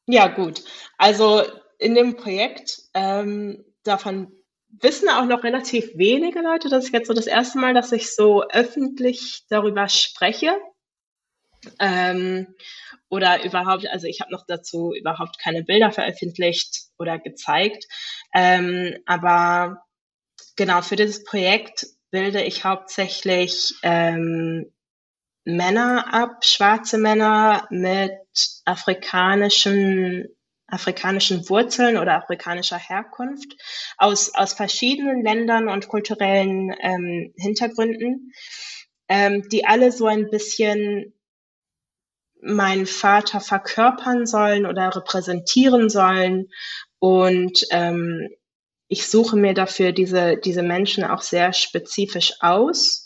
ja, gut. Also in dem Projekt ähm, davon wissen auch noch relativ wenige Leute. Das ist jetzt so das erste Mal, dass ich so öffentlich darüber spreche. Ähm, oder überhaupt, also ich habe noch dazu überhaupt keine Bilder veröffentlicht oder gezeigt. Ähm, aber genau, für dieses Projekt bilde ich hauptsächlich ähm, Männer ab, schwarze Männer mit afrikanischen afrikanischen Wurzeln oder afrikanischer Herkunft aus, aus verschiedenen Ländern und kulturellen ähm, Hintergründen, ähm, die alle so ein bisschen meinen Vater verkörpern sollen oder repräsentieren sollen. Und ähm, ich suche mir dafür diese, diese Menschen auch sehr spezifisch aus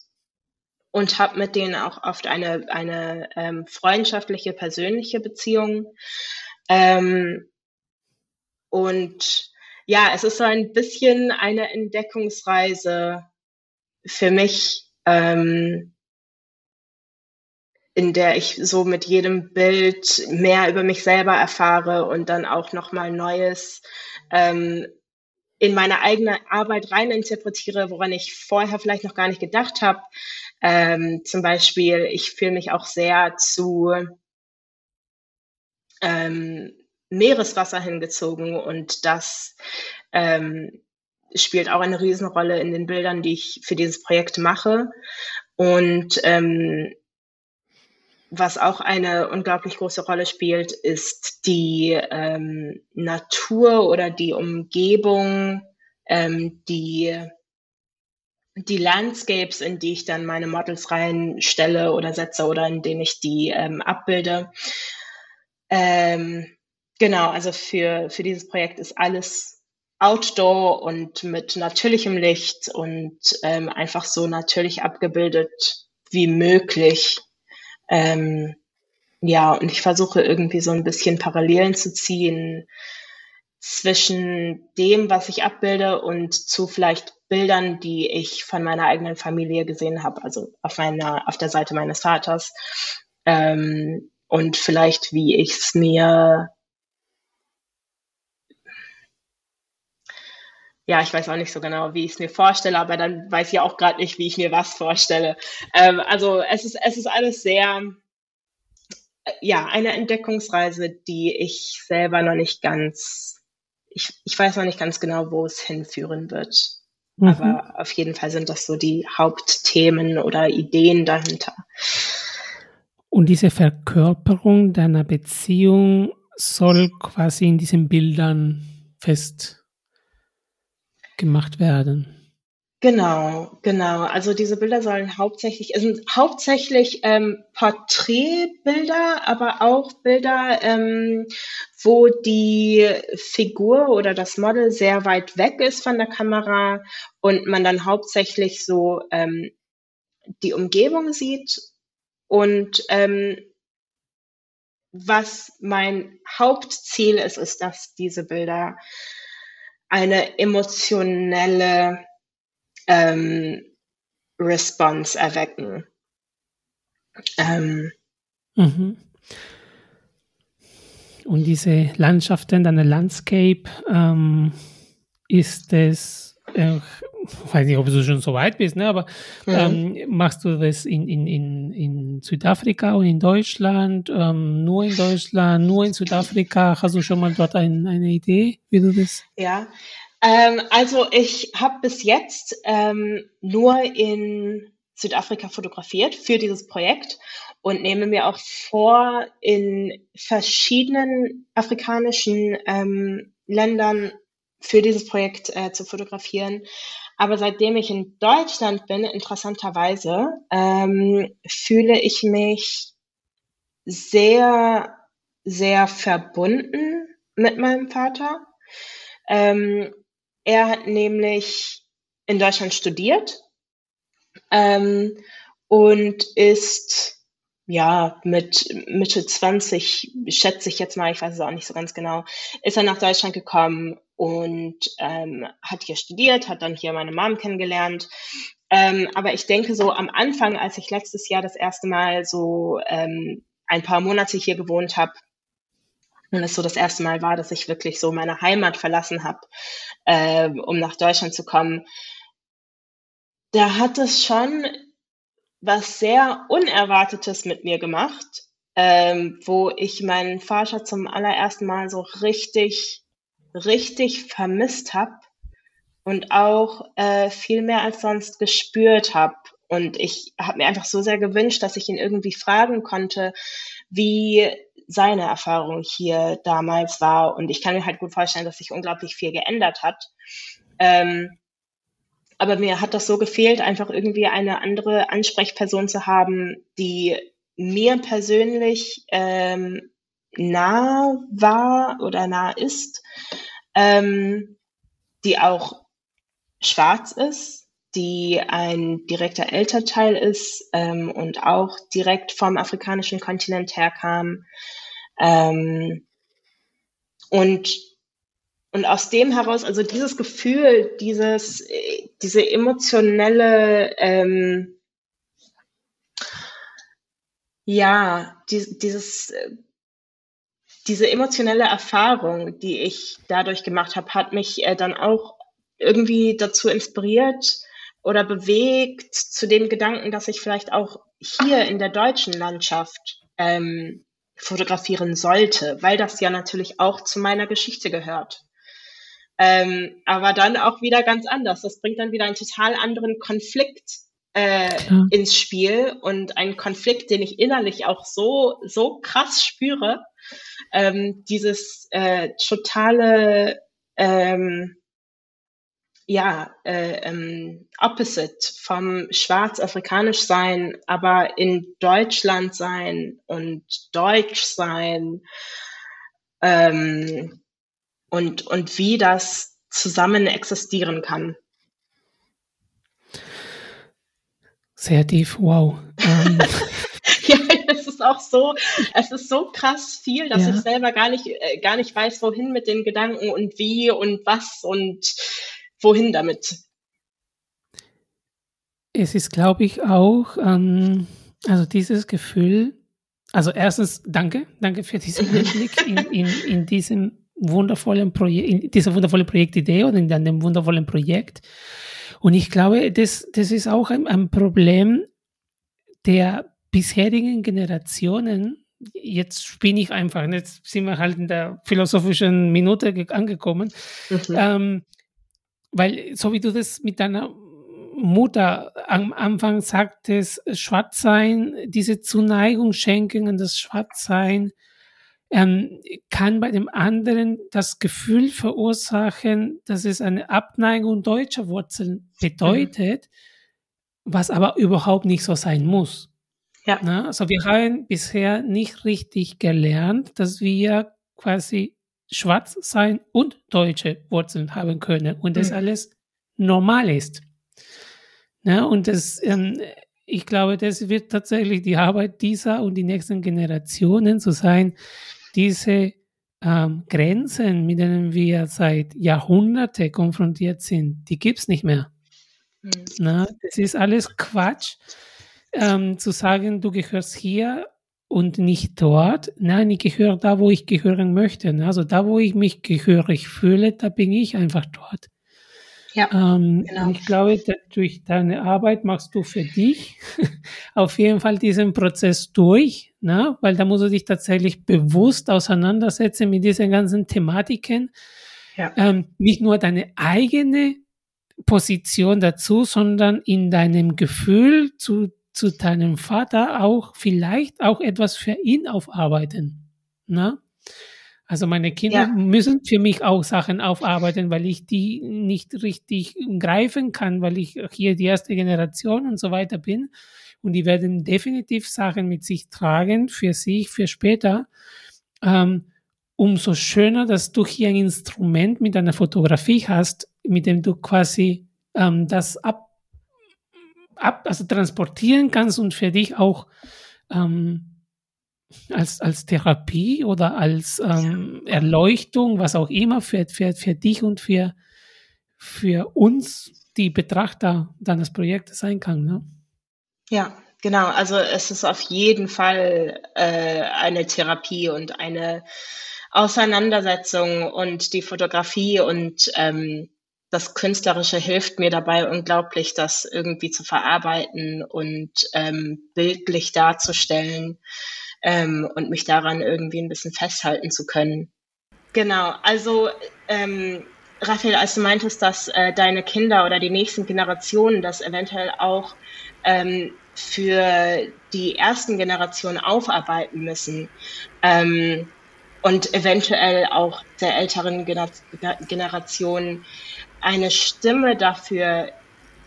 und habe mit denen auch oft eine, eine ähm, freundschaftliche, persönliche Beziehung. Ähm, und ja, es ist so ein bisschen eine Entdeckungsreise für mich, ähm, in der ich so mit jedem Bild mehr über mich selber erfahre und dann auch nochmal Neues ähm, in meine eigene Arbeit reininterpretiere, woran ich vorher vielleicht noch gar nicht gedacht habe. Ähm, zum Beispiel, ich fühle mich auch sehr zu ähm, Meereswasser hingezogen und das ähm, spielt auch eine Riesenrolle in den Bildern, die ich für dieses Projekt mache. Und ähm, was auch eine unglaublich große Rolle spielt, ist die ähm, Natur oder die Umgebung, ähm, die die Landscapes, in die ich dann meine Models reinstelle oder setze oder in denen ich die ähm, abbilde. Ähm, Genau, also für, für dieses Projekt ist alles outdoor und mit natürlichem Licht und ähm, einfach so natürlich abgebildet wie möglich. Ähm, ja, und ich versuche irgendwie so ein bisschen Parallelen zu ziehen zwischen dem, was ich abbilde und zu vielleicht Bildern, die ich von meiner eigenen Familie gesehen habe, also auf meiner, auf der Seite meines Vaters. Ähm, und vielleicht, wie ich es mir ja, ich weiß auch nicht so genau, wie ich es mir vorstelle, aber dann weiß ich auch gerade nicht, wie ich mir was vorstelle. Ähm, also es ist, es ist alles sehr, ja, eine Entdeckungsreise, die ich selber noch nicht ganz, ich, ich weiß noch nicht ganz genau, wo es hinführen wird. Mhm. Aber auf jeden Fall sind das so die Hauptthemen oder Ideen dahinter. Und diese Verkörperung deiner Beziehung soll quasi in diesen Bildern fest gemacht werden. Genau, genau. Also diese Bilder sollen hauptsächlich, es sind hauptsächlich ähm, Porträtbilder, aber auch Bilder, ähm, wo die Figur oder das Model sehr weit weg ist von der Kamera und man dann hauptsächlich so ähm, die Umgebung sieht und ähm, was mein Hauptziel ist, ist, dass diese Bilder eine emotionelle ähm, Response erwecken. Ähm, mhm. Und diese Landschaften, deine Landscape, ähm, ist es, äh, weiß nicht, ob du schon so weit bist, ne? aber mhm. ähm, machst du das in, in, in, in Südafrika und in Deutschland, ähm, nur in Deutschland, nur in Südafrika? Hast du schon mal dort ein, eine Idee, wie du das? Ja, ähm, also ich habe bis jetzt ähm, nur in Südafrika fotografiert für dieses Projekt und nehme mir auch vor, in verschiedenen afrikanischen ähm, Ländern für dieses Projekt äh, zu fotografieren. Aber seitdem ich in Deutschland bin, interessanterweise, ähm, fühle ich mich sehr, sehr verbunden mit meinem Vater. Ähm, er hat nämlich in Deutschland studiert ähm, und ist ja mit Mitte 20, schätze ich jetzt mal, ich weiß es auch nicht so ganz genau, ist er nach Deutschland gekommen und ähm, hat hier studiert, hat dann hier meine Mom kennengelernt. Ähm, aber ich denke so am Anfang, als ich letztes Jahr das erste Mal so ähm, ein paar Monate hier gewohnt habe, und es so das erste Mal war, dass ich wirklich so meine Heimat verlassen habe, äh, um nach Deutschland zu kommen, da hat es schon was sehr Unerwartetes mit mir gemacht, ähm, wo ich meinen Vater zum allerersten Mal so richtig, richtig vermisst habe und auch äh, viel mehr als sonst gespürt habe. Und ich habe mir einfach so sehr gewünscht, dass ich ihn irgendwie fragen konnte, wie seine Erfahrung hier damals war. Und ich kann mir halt gut vorstellen, dass sich unglaublich viel geändert hat. Ähm, aber mir hat das so gefehlt, einfach irgendwie eine andere Ansprechperson zu haben, die mir persönlich ähm, nah war oder nah ist, ähm, die auch schwarz ist, die ein direkter Elternteil ist ähm, und auch direkt vom afrikanischen Kontinent herkam. Ähm, und, und aus dem heraus, also dieses Gefühl, dieses, diese emotionelle, ähm, ja, die, dieses, diese emotionelle Erfahrung, die ich dadurch gemacht habe, hat mich äh, dann auch irgendwie dazu inspiriert, oder bewegt zu dem Gedanken, dass ich vielleicht auch hier in der deutschen Landschaft ähm, fotografieren sollte, weil das ja natürlich auch zu meiner Geschichte gehört. Ähm, aber dann auch wieder ganz anders. Das bringt dann wieder einen total anderen Konflikt äh, ins Spiel und einen Konflikt, den ich innerlich auch so so krass spüre. Ähm, dieses äh, totale ähm, ja, äh, ähm, opposite vom schwarz-afrikanisch sein, aber in Deutschland sein und deutsch sein ähm, und, und wie das zusammen existieren kann. Sehr tief, wow. Ähm. <laughs> ist auch so, es ist so krass viel, dass ja. ich selber gar nicht, äh, gar nicht weiß, wohin mit den Gedanken und wie und was und wohin damit? Es ist, glaube ich, auch, ähm, also dieses Gefühl, also erstens danke, danke für diesen Einblick in, in, in diesem wundervollen Projekt, in dieser wundervollen Projektidee oder in dem wundervollen Projekt. Und ich glaube, das, das ist auch ein, ein Problem der bisherigen Generationen. Jetzt spinne ich einfach, jetzt sind wir halt in der philosophischen Minute angekommen. Mhm. Ähm, weil, so wie du das mit deiner Mutter am Anfang sagtest, Schwarzsein, diese Zuneigung schenken an das Schwarzsein, ähm, kann bei dem anderen das Gefühl verursachen, dass es eine Abneigung deutscher Wurzeln bedeutet, mhm. was aber überhaupt nicht so sein muss. Ja. Na, also wir haben bisher nicht richtig gelernt, dass wir quasi schwarz sein und deutsche Wurzeln haben können und das mhm. alles normal ist. Na, und das, ähm, ich glaube, das wird tatsächlich die Arbeit dieser und die nächsten Generationen zu sein, diese ähm, Grenzen, mit denen wir seit Jahrhunderten konfrontiert sind, die gibt es nicht mehr. Mhm. Na, das ist alles Quatsch. Ähm, zu sagen, du gehörst hier und nicht dort. Nein, ich gehöre da, wo ich gehören möchte. Also da, wo ich mich gehörig fühle, da bin ich einfach dort. Ja, ähm, genau. Ich glaube, durch deine Arbeit machst du für dich <laughs> auf jeden Fall diesen Prozess durch, ne? weil da musst du dich tatsächlich bewusst auseinandersetzen mit diesen ganzen Thematiken. Ja. Ähm, nicht nur deine eigene Position dazu, sondern in deinem Gefühl zu, zu deinem Vater auch vielleicht auch etwas für ihn aufarbeiten. Ne? Also meine Kinder ja. müssen für mich auch Sachen aufarbeiten, weil ich die nicht richtig greifen kann, weil ich hier die erste Generation und so weiter bin. Und die werden definitiv Sachen mit sich tragen für sich, für später. Ähm, umso schöner, dass du hier ein Instrument mit einer Fotografie hast, mit dem du quasi ähm, das ab, ab, also transportieren kannst und für dich auch ähm, als, als Therapie oder als ähm, Erleuchtung, was auch immer, für, für, für dich und für, für uns, die Betrachter deines Projektes sein kann. Ne? Ja, genau. Also es ist auf jeden Fall äh, eine Therapie und eine Auseinandersetzung und die Fotografie und ähm, das Künstlerische hilft mir dabei unglaublich, das irgendwie zu verarbeiten und ähm, bildlich darzustellen ähm, und mich daran irgendwie ein bisschen festhalten zu können. Genau, also ähm, Raphael, als du meintest, dass äh, deine Kinder oder die nächsten Generationen das eventuell auch ähm, für die ersten Generationen aufarbeiten müssen ähm, und eventuell auch der älteren Gener Generation eine Stimme dafür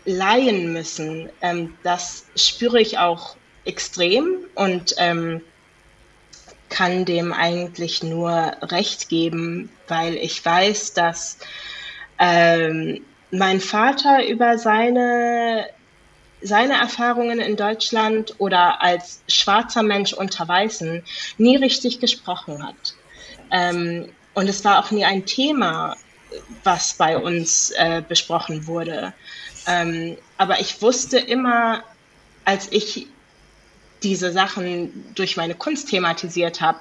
leihen müssen, ähm, das spüre ich auch extrem und ähm, kann dem eigentlich nur recht geben, weil ich weiß, dass ähm, mein Vater über seine, seine Erfahrungen in Deutschland oder als schwarzer Mensch unter Weißen nie richtig gesprochen hat. Ähm, und es war auch nie ein Thema, was bei uns äh, besprochen wurde. Ähm, aber ich wusste immer, als ich diese Sachen durch meine Kunst thematisiert habe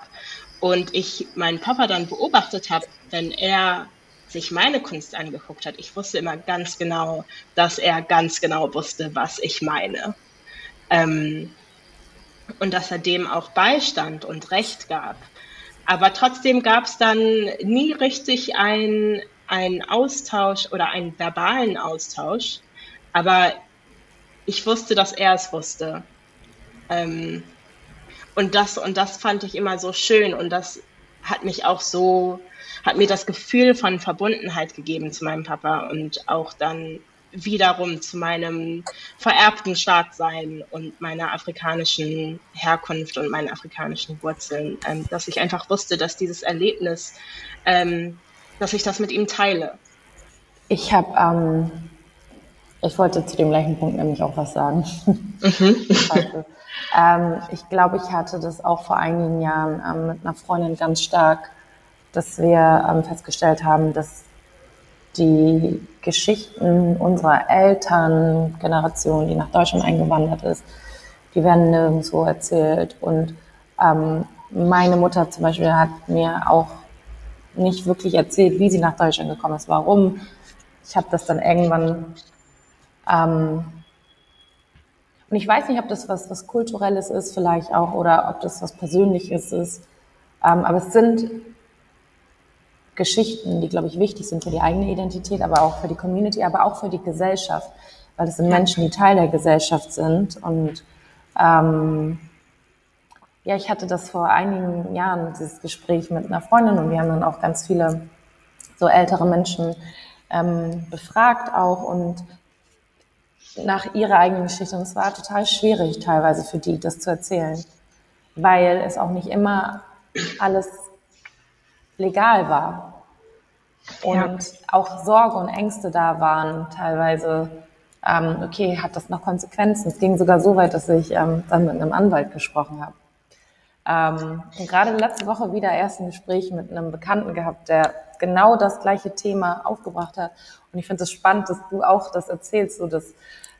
und ich meinen Papa dann beobachtet habe, wenn er sich meine Kunst angeguckt hat, ich wusste immer ganz genau, dass er ganz genau wusste, was ich meine. Ähm, und dass er dem auch beistand und Recht gab. Aber trotzdem gab es dann nie richtig einen Austausch oder einen verbalen Austausch. Aber ich wusste, dass er es wusste. Ähm, und das, und das fand ich immer so schön und das hat mich auch so, hat mir das Gefühl von Verbundenheit gegeben zu meinem Papa und auch dann wiederum zu meinem vererbten Staatsein und meiner afrikanischen Herkunft und meinen afrikanischen Wurzeln, ähm, dass ich einfach wusste, dass dieses Erlebnis, ähm, dass ich das mit ihm teile. Ich habe ähm, ich wollte zu dem gleichen Punkt nämlich auch was sagen. Mhm. <laughs> ähm, ich glaube, ich hatte das auch vor einigen Jahren ähm, mit einer Freundin ganz stark, dass wir ähm, festgestellt haben, dass die Geschichten unserer Elterngeneration, die nach Deutschland eingewandert ist, die werden nirgendwo erzählt. Und ähm, meine Mutter zum Beispiel hat mir auch nicht wirklich erzählt, wie sie nach Deutschland gekommen ist, warum. Ich habe das dann irgendwann ähm, und ich weiß nicht, ob das was, was Kulturelles ist vielleicht auch oder ob das was Persönliches ist. Ähm, aber es sind Geschichten, die, glaube ich, wichtig sind für die eigene Identität, aber auch für die Community, aber auch für die Gesellschaft, weil es sind Menschen, die Teil der Gesellschaft sind und ähm, ja, ich hatte das vor einigen Jahren, dieses Gespräch mit einer Freundin und wir haben dann auch ganz viele so ältere Menschen ähm, befragt auch und nach ihrer eigenen Geschichte. Und es war total schwierig teilweise für die, das zu erzählen, weil es auch nicht immer alles legal war. Und ja. auch Sorge und Ängste da waren teilweise. Ähm, okay, hat das noch Konsequenzen? Es ging sogar so weit, dass ich ähm, dann mit einem Anwalt gesprochen habe. Ähm, und gerade letzte Woche wieder erst ein Gespräch mit einem Bekannten gehabt, der genau das gleiche Thema aufgebracht hat. Und ich finde es spannend, dass du auch das erzählst, so dass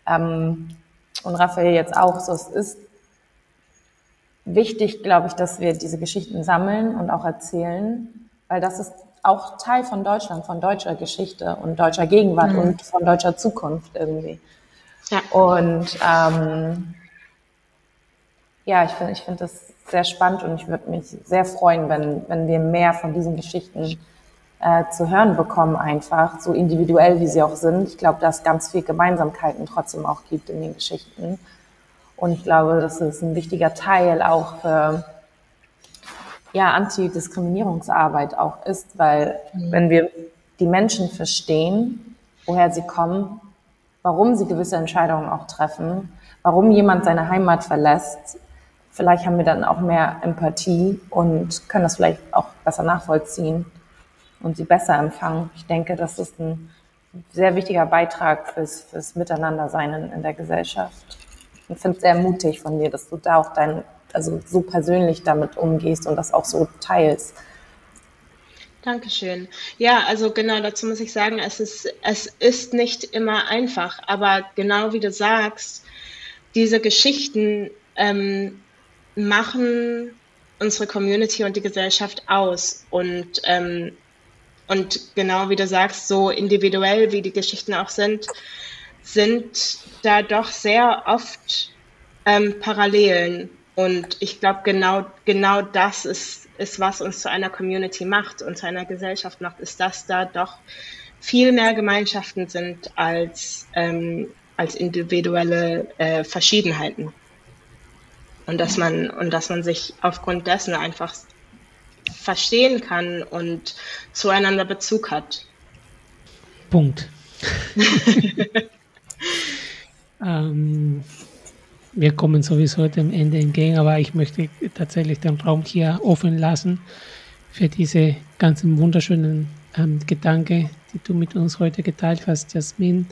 ähm, und Raphael jetzt auch so. Es ist wichtig, glaube ich, dass wir diese Geschichten sammeln und auch erzählen, weil das ist auch Teil von Deutschland, von deutscher Geschichte und deutscher Gegenwart mhm. und von deutscher Zukunft irgendwie. Ja. Und ähm, ja, ich finde ich finde das sehr spannend und ich würde mich sehr freuen, wenn, wenn wir mehr von diesen Geschichten äh, zu hören bekommen, einfach, so individuell wie sie auch sind. Ich glaube, dass es ganz viel Gemeinsamkeiten trotzdem auch gibt in den Geschichten. Und ich glaube, das ist ein wichtiger Teil auch für ja, Antidiskriminierungsarbeit auch ist, weil mhm. wenn wir die Menschen verstehen, woher sie kommen, warum sie gewisse Entscheidungen auch treffen, warum jemand seine Heimat verlässt, vielleicht haben wir dann auch mehr Empathie und können das vielleicht auch besser nachvollziehen und sie besser empfangen. Ich denke, das ist ein sehr wichtiger Beitrag fürs, fürs Miteinandersein in, in der Gesellschaft. Ich finde es sehr mutig von dir, dass du da auch dein, also so persönlich damit umgehst und das auch so teilst. Dankeschön. Ja, also genau dazu muss ich sagen, es ist, es ist nicht immer einfach, aber genau wie du sagst, diese Geschichten ähm, machen unsere Community und die Gesellschaft aus. Und ähm, und genau wie du sagst, so individuell wie die Geschichten auch sind, sind da doch sehr oft ähm, Parallelen. Und ich glaube, genau, genau das ist, ist, was uns zu einer Community macht und zu einer Gesellschaft macht, ist, dass da doch viel mehr Gemeinschaften sind als, ähm, als individuelle äh, Verschiedenheiten. Und dass man, und dass man sich aufgrund dessen einfach verstehen kann und zueinander Bezug hat. Punkt. <laughs> ähm, wir kommen sowieso dem Ende entgegen, aber ich möchte tatsächlich den Raum hier offen lassen für diese ganzen wunderschönen ähm, Gedanken, die du mit uns heute geteilt hast, Jasmin.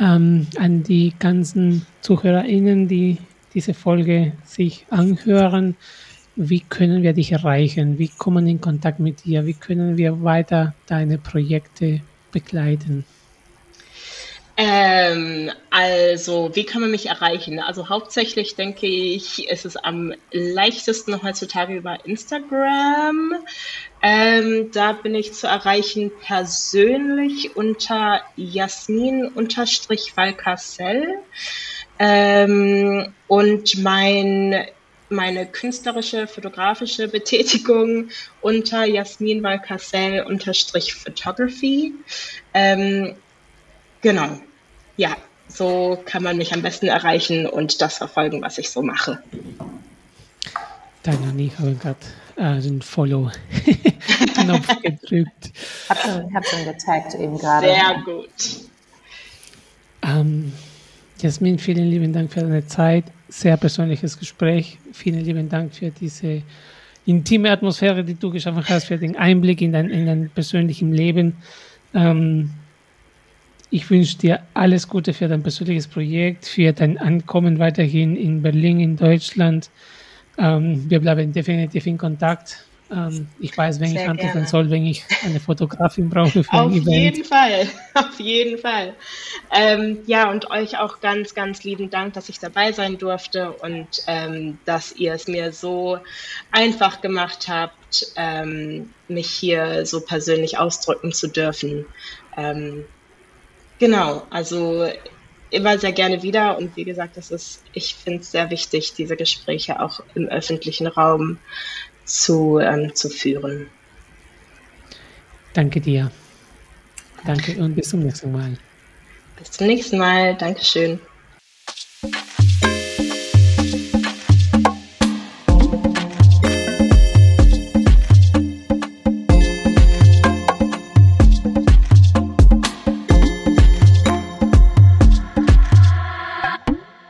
Ähm, an die ganzen ZuhörerInnen, die diese Folge sich anhören wie können wir dich erreichen? Wie kommen in Kontakt mit dir? Wie können wir weiter deine Projekte begleiten? Ähm, also, wie kann man mich erreichen? Also hauptsächlich denke ich, ist es am leichtesten heutzutage über Instagram. Ähm, da bin ich zu erreichen persönlich unter Jasmin-Valkassel. Ähm, und mein meine künstlerische, fotografische Betätigung unter Jasmin Valkassel unterstrich Photography. Ähm, genau, ja, so kann man mich am besten erreichen und das verfolgen, was ich so mache. Deine ich habe gerade äh, den Follow-Knopf <laughs> gedrückt. Hab schon, hab schon getaggt eben gerade. Sehr gut. Ähm, Jasmin, vielen lieben Dank für deine Zeit sehr persönliches Gespräch. Vielen lieben Dank für diese intime Atmosphäre, die du geschaffen hast, für den Einblick in dein, in dein persönlichen Leben. Ähm, ich wünsche dir alles Gute für dein persönliches Projekt, für dein Ankommen weiterhin in Berlin, in Deutschland. Ähm, wir bleiben definitiv in Kontakt. Ähm, ich weiß, wenn Sehr ich antworten soll, wenn ich eine Fotografin brauche für Auf ein Event. Auf jeden Fall, <laughs> auf jeden Fall. Ähm, ja, und euch auch ganz, ganz lieben Dank, dass ich dabei sein durfte und ähm, dass ihr es mir so einfach gemacht habt, ähm, mich hier so persönlich ausdrücken zu dürfen. Ähm, genau, also immer sehr gerne wieder und wie gesagt, das ist, ich finde es sehr wichtig, diese Gespräche auch im öffentlichen Raum zu, ähm, zu führen. Danke dir. Danke und bis zum nächsten Mal. Bis zum nächsten Mal. Dankeschön.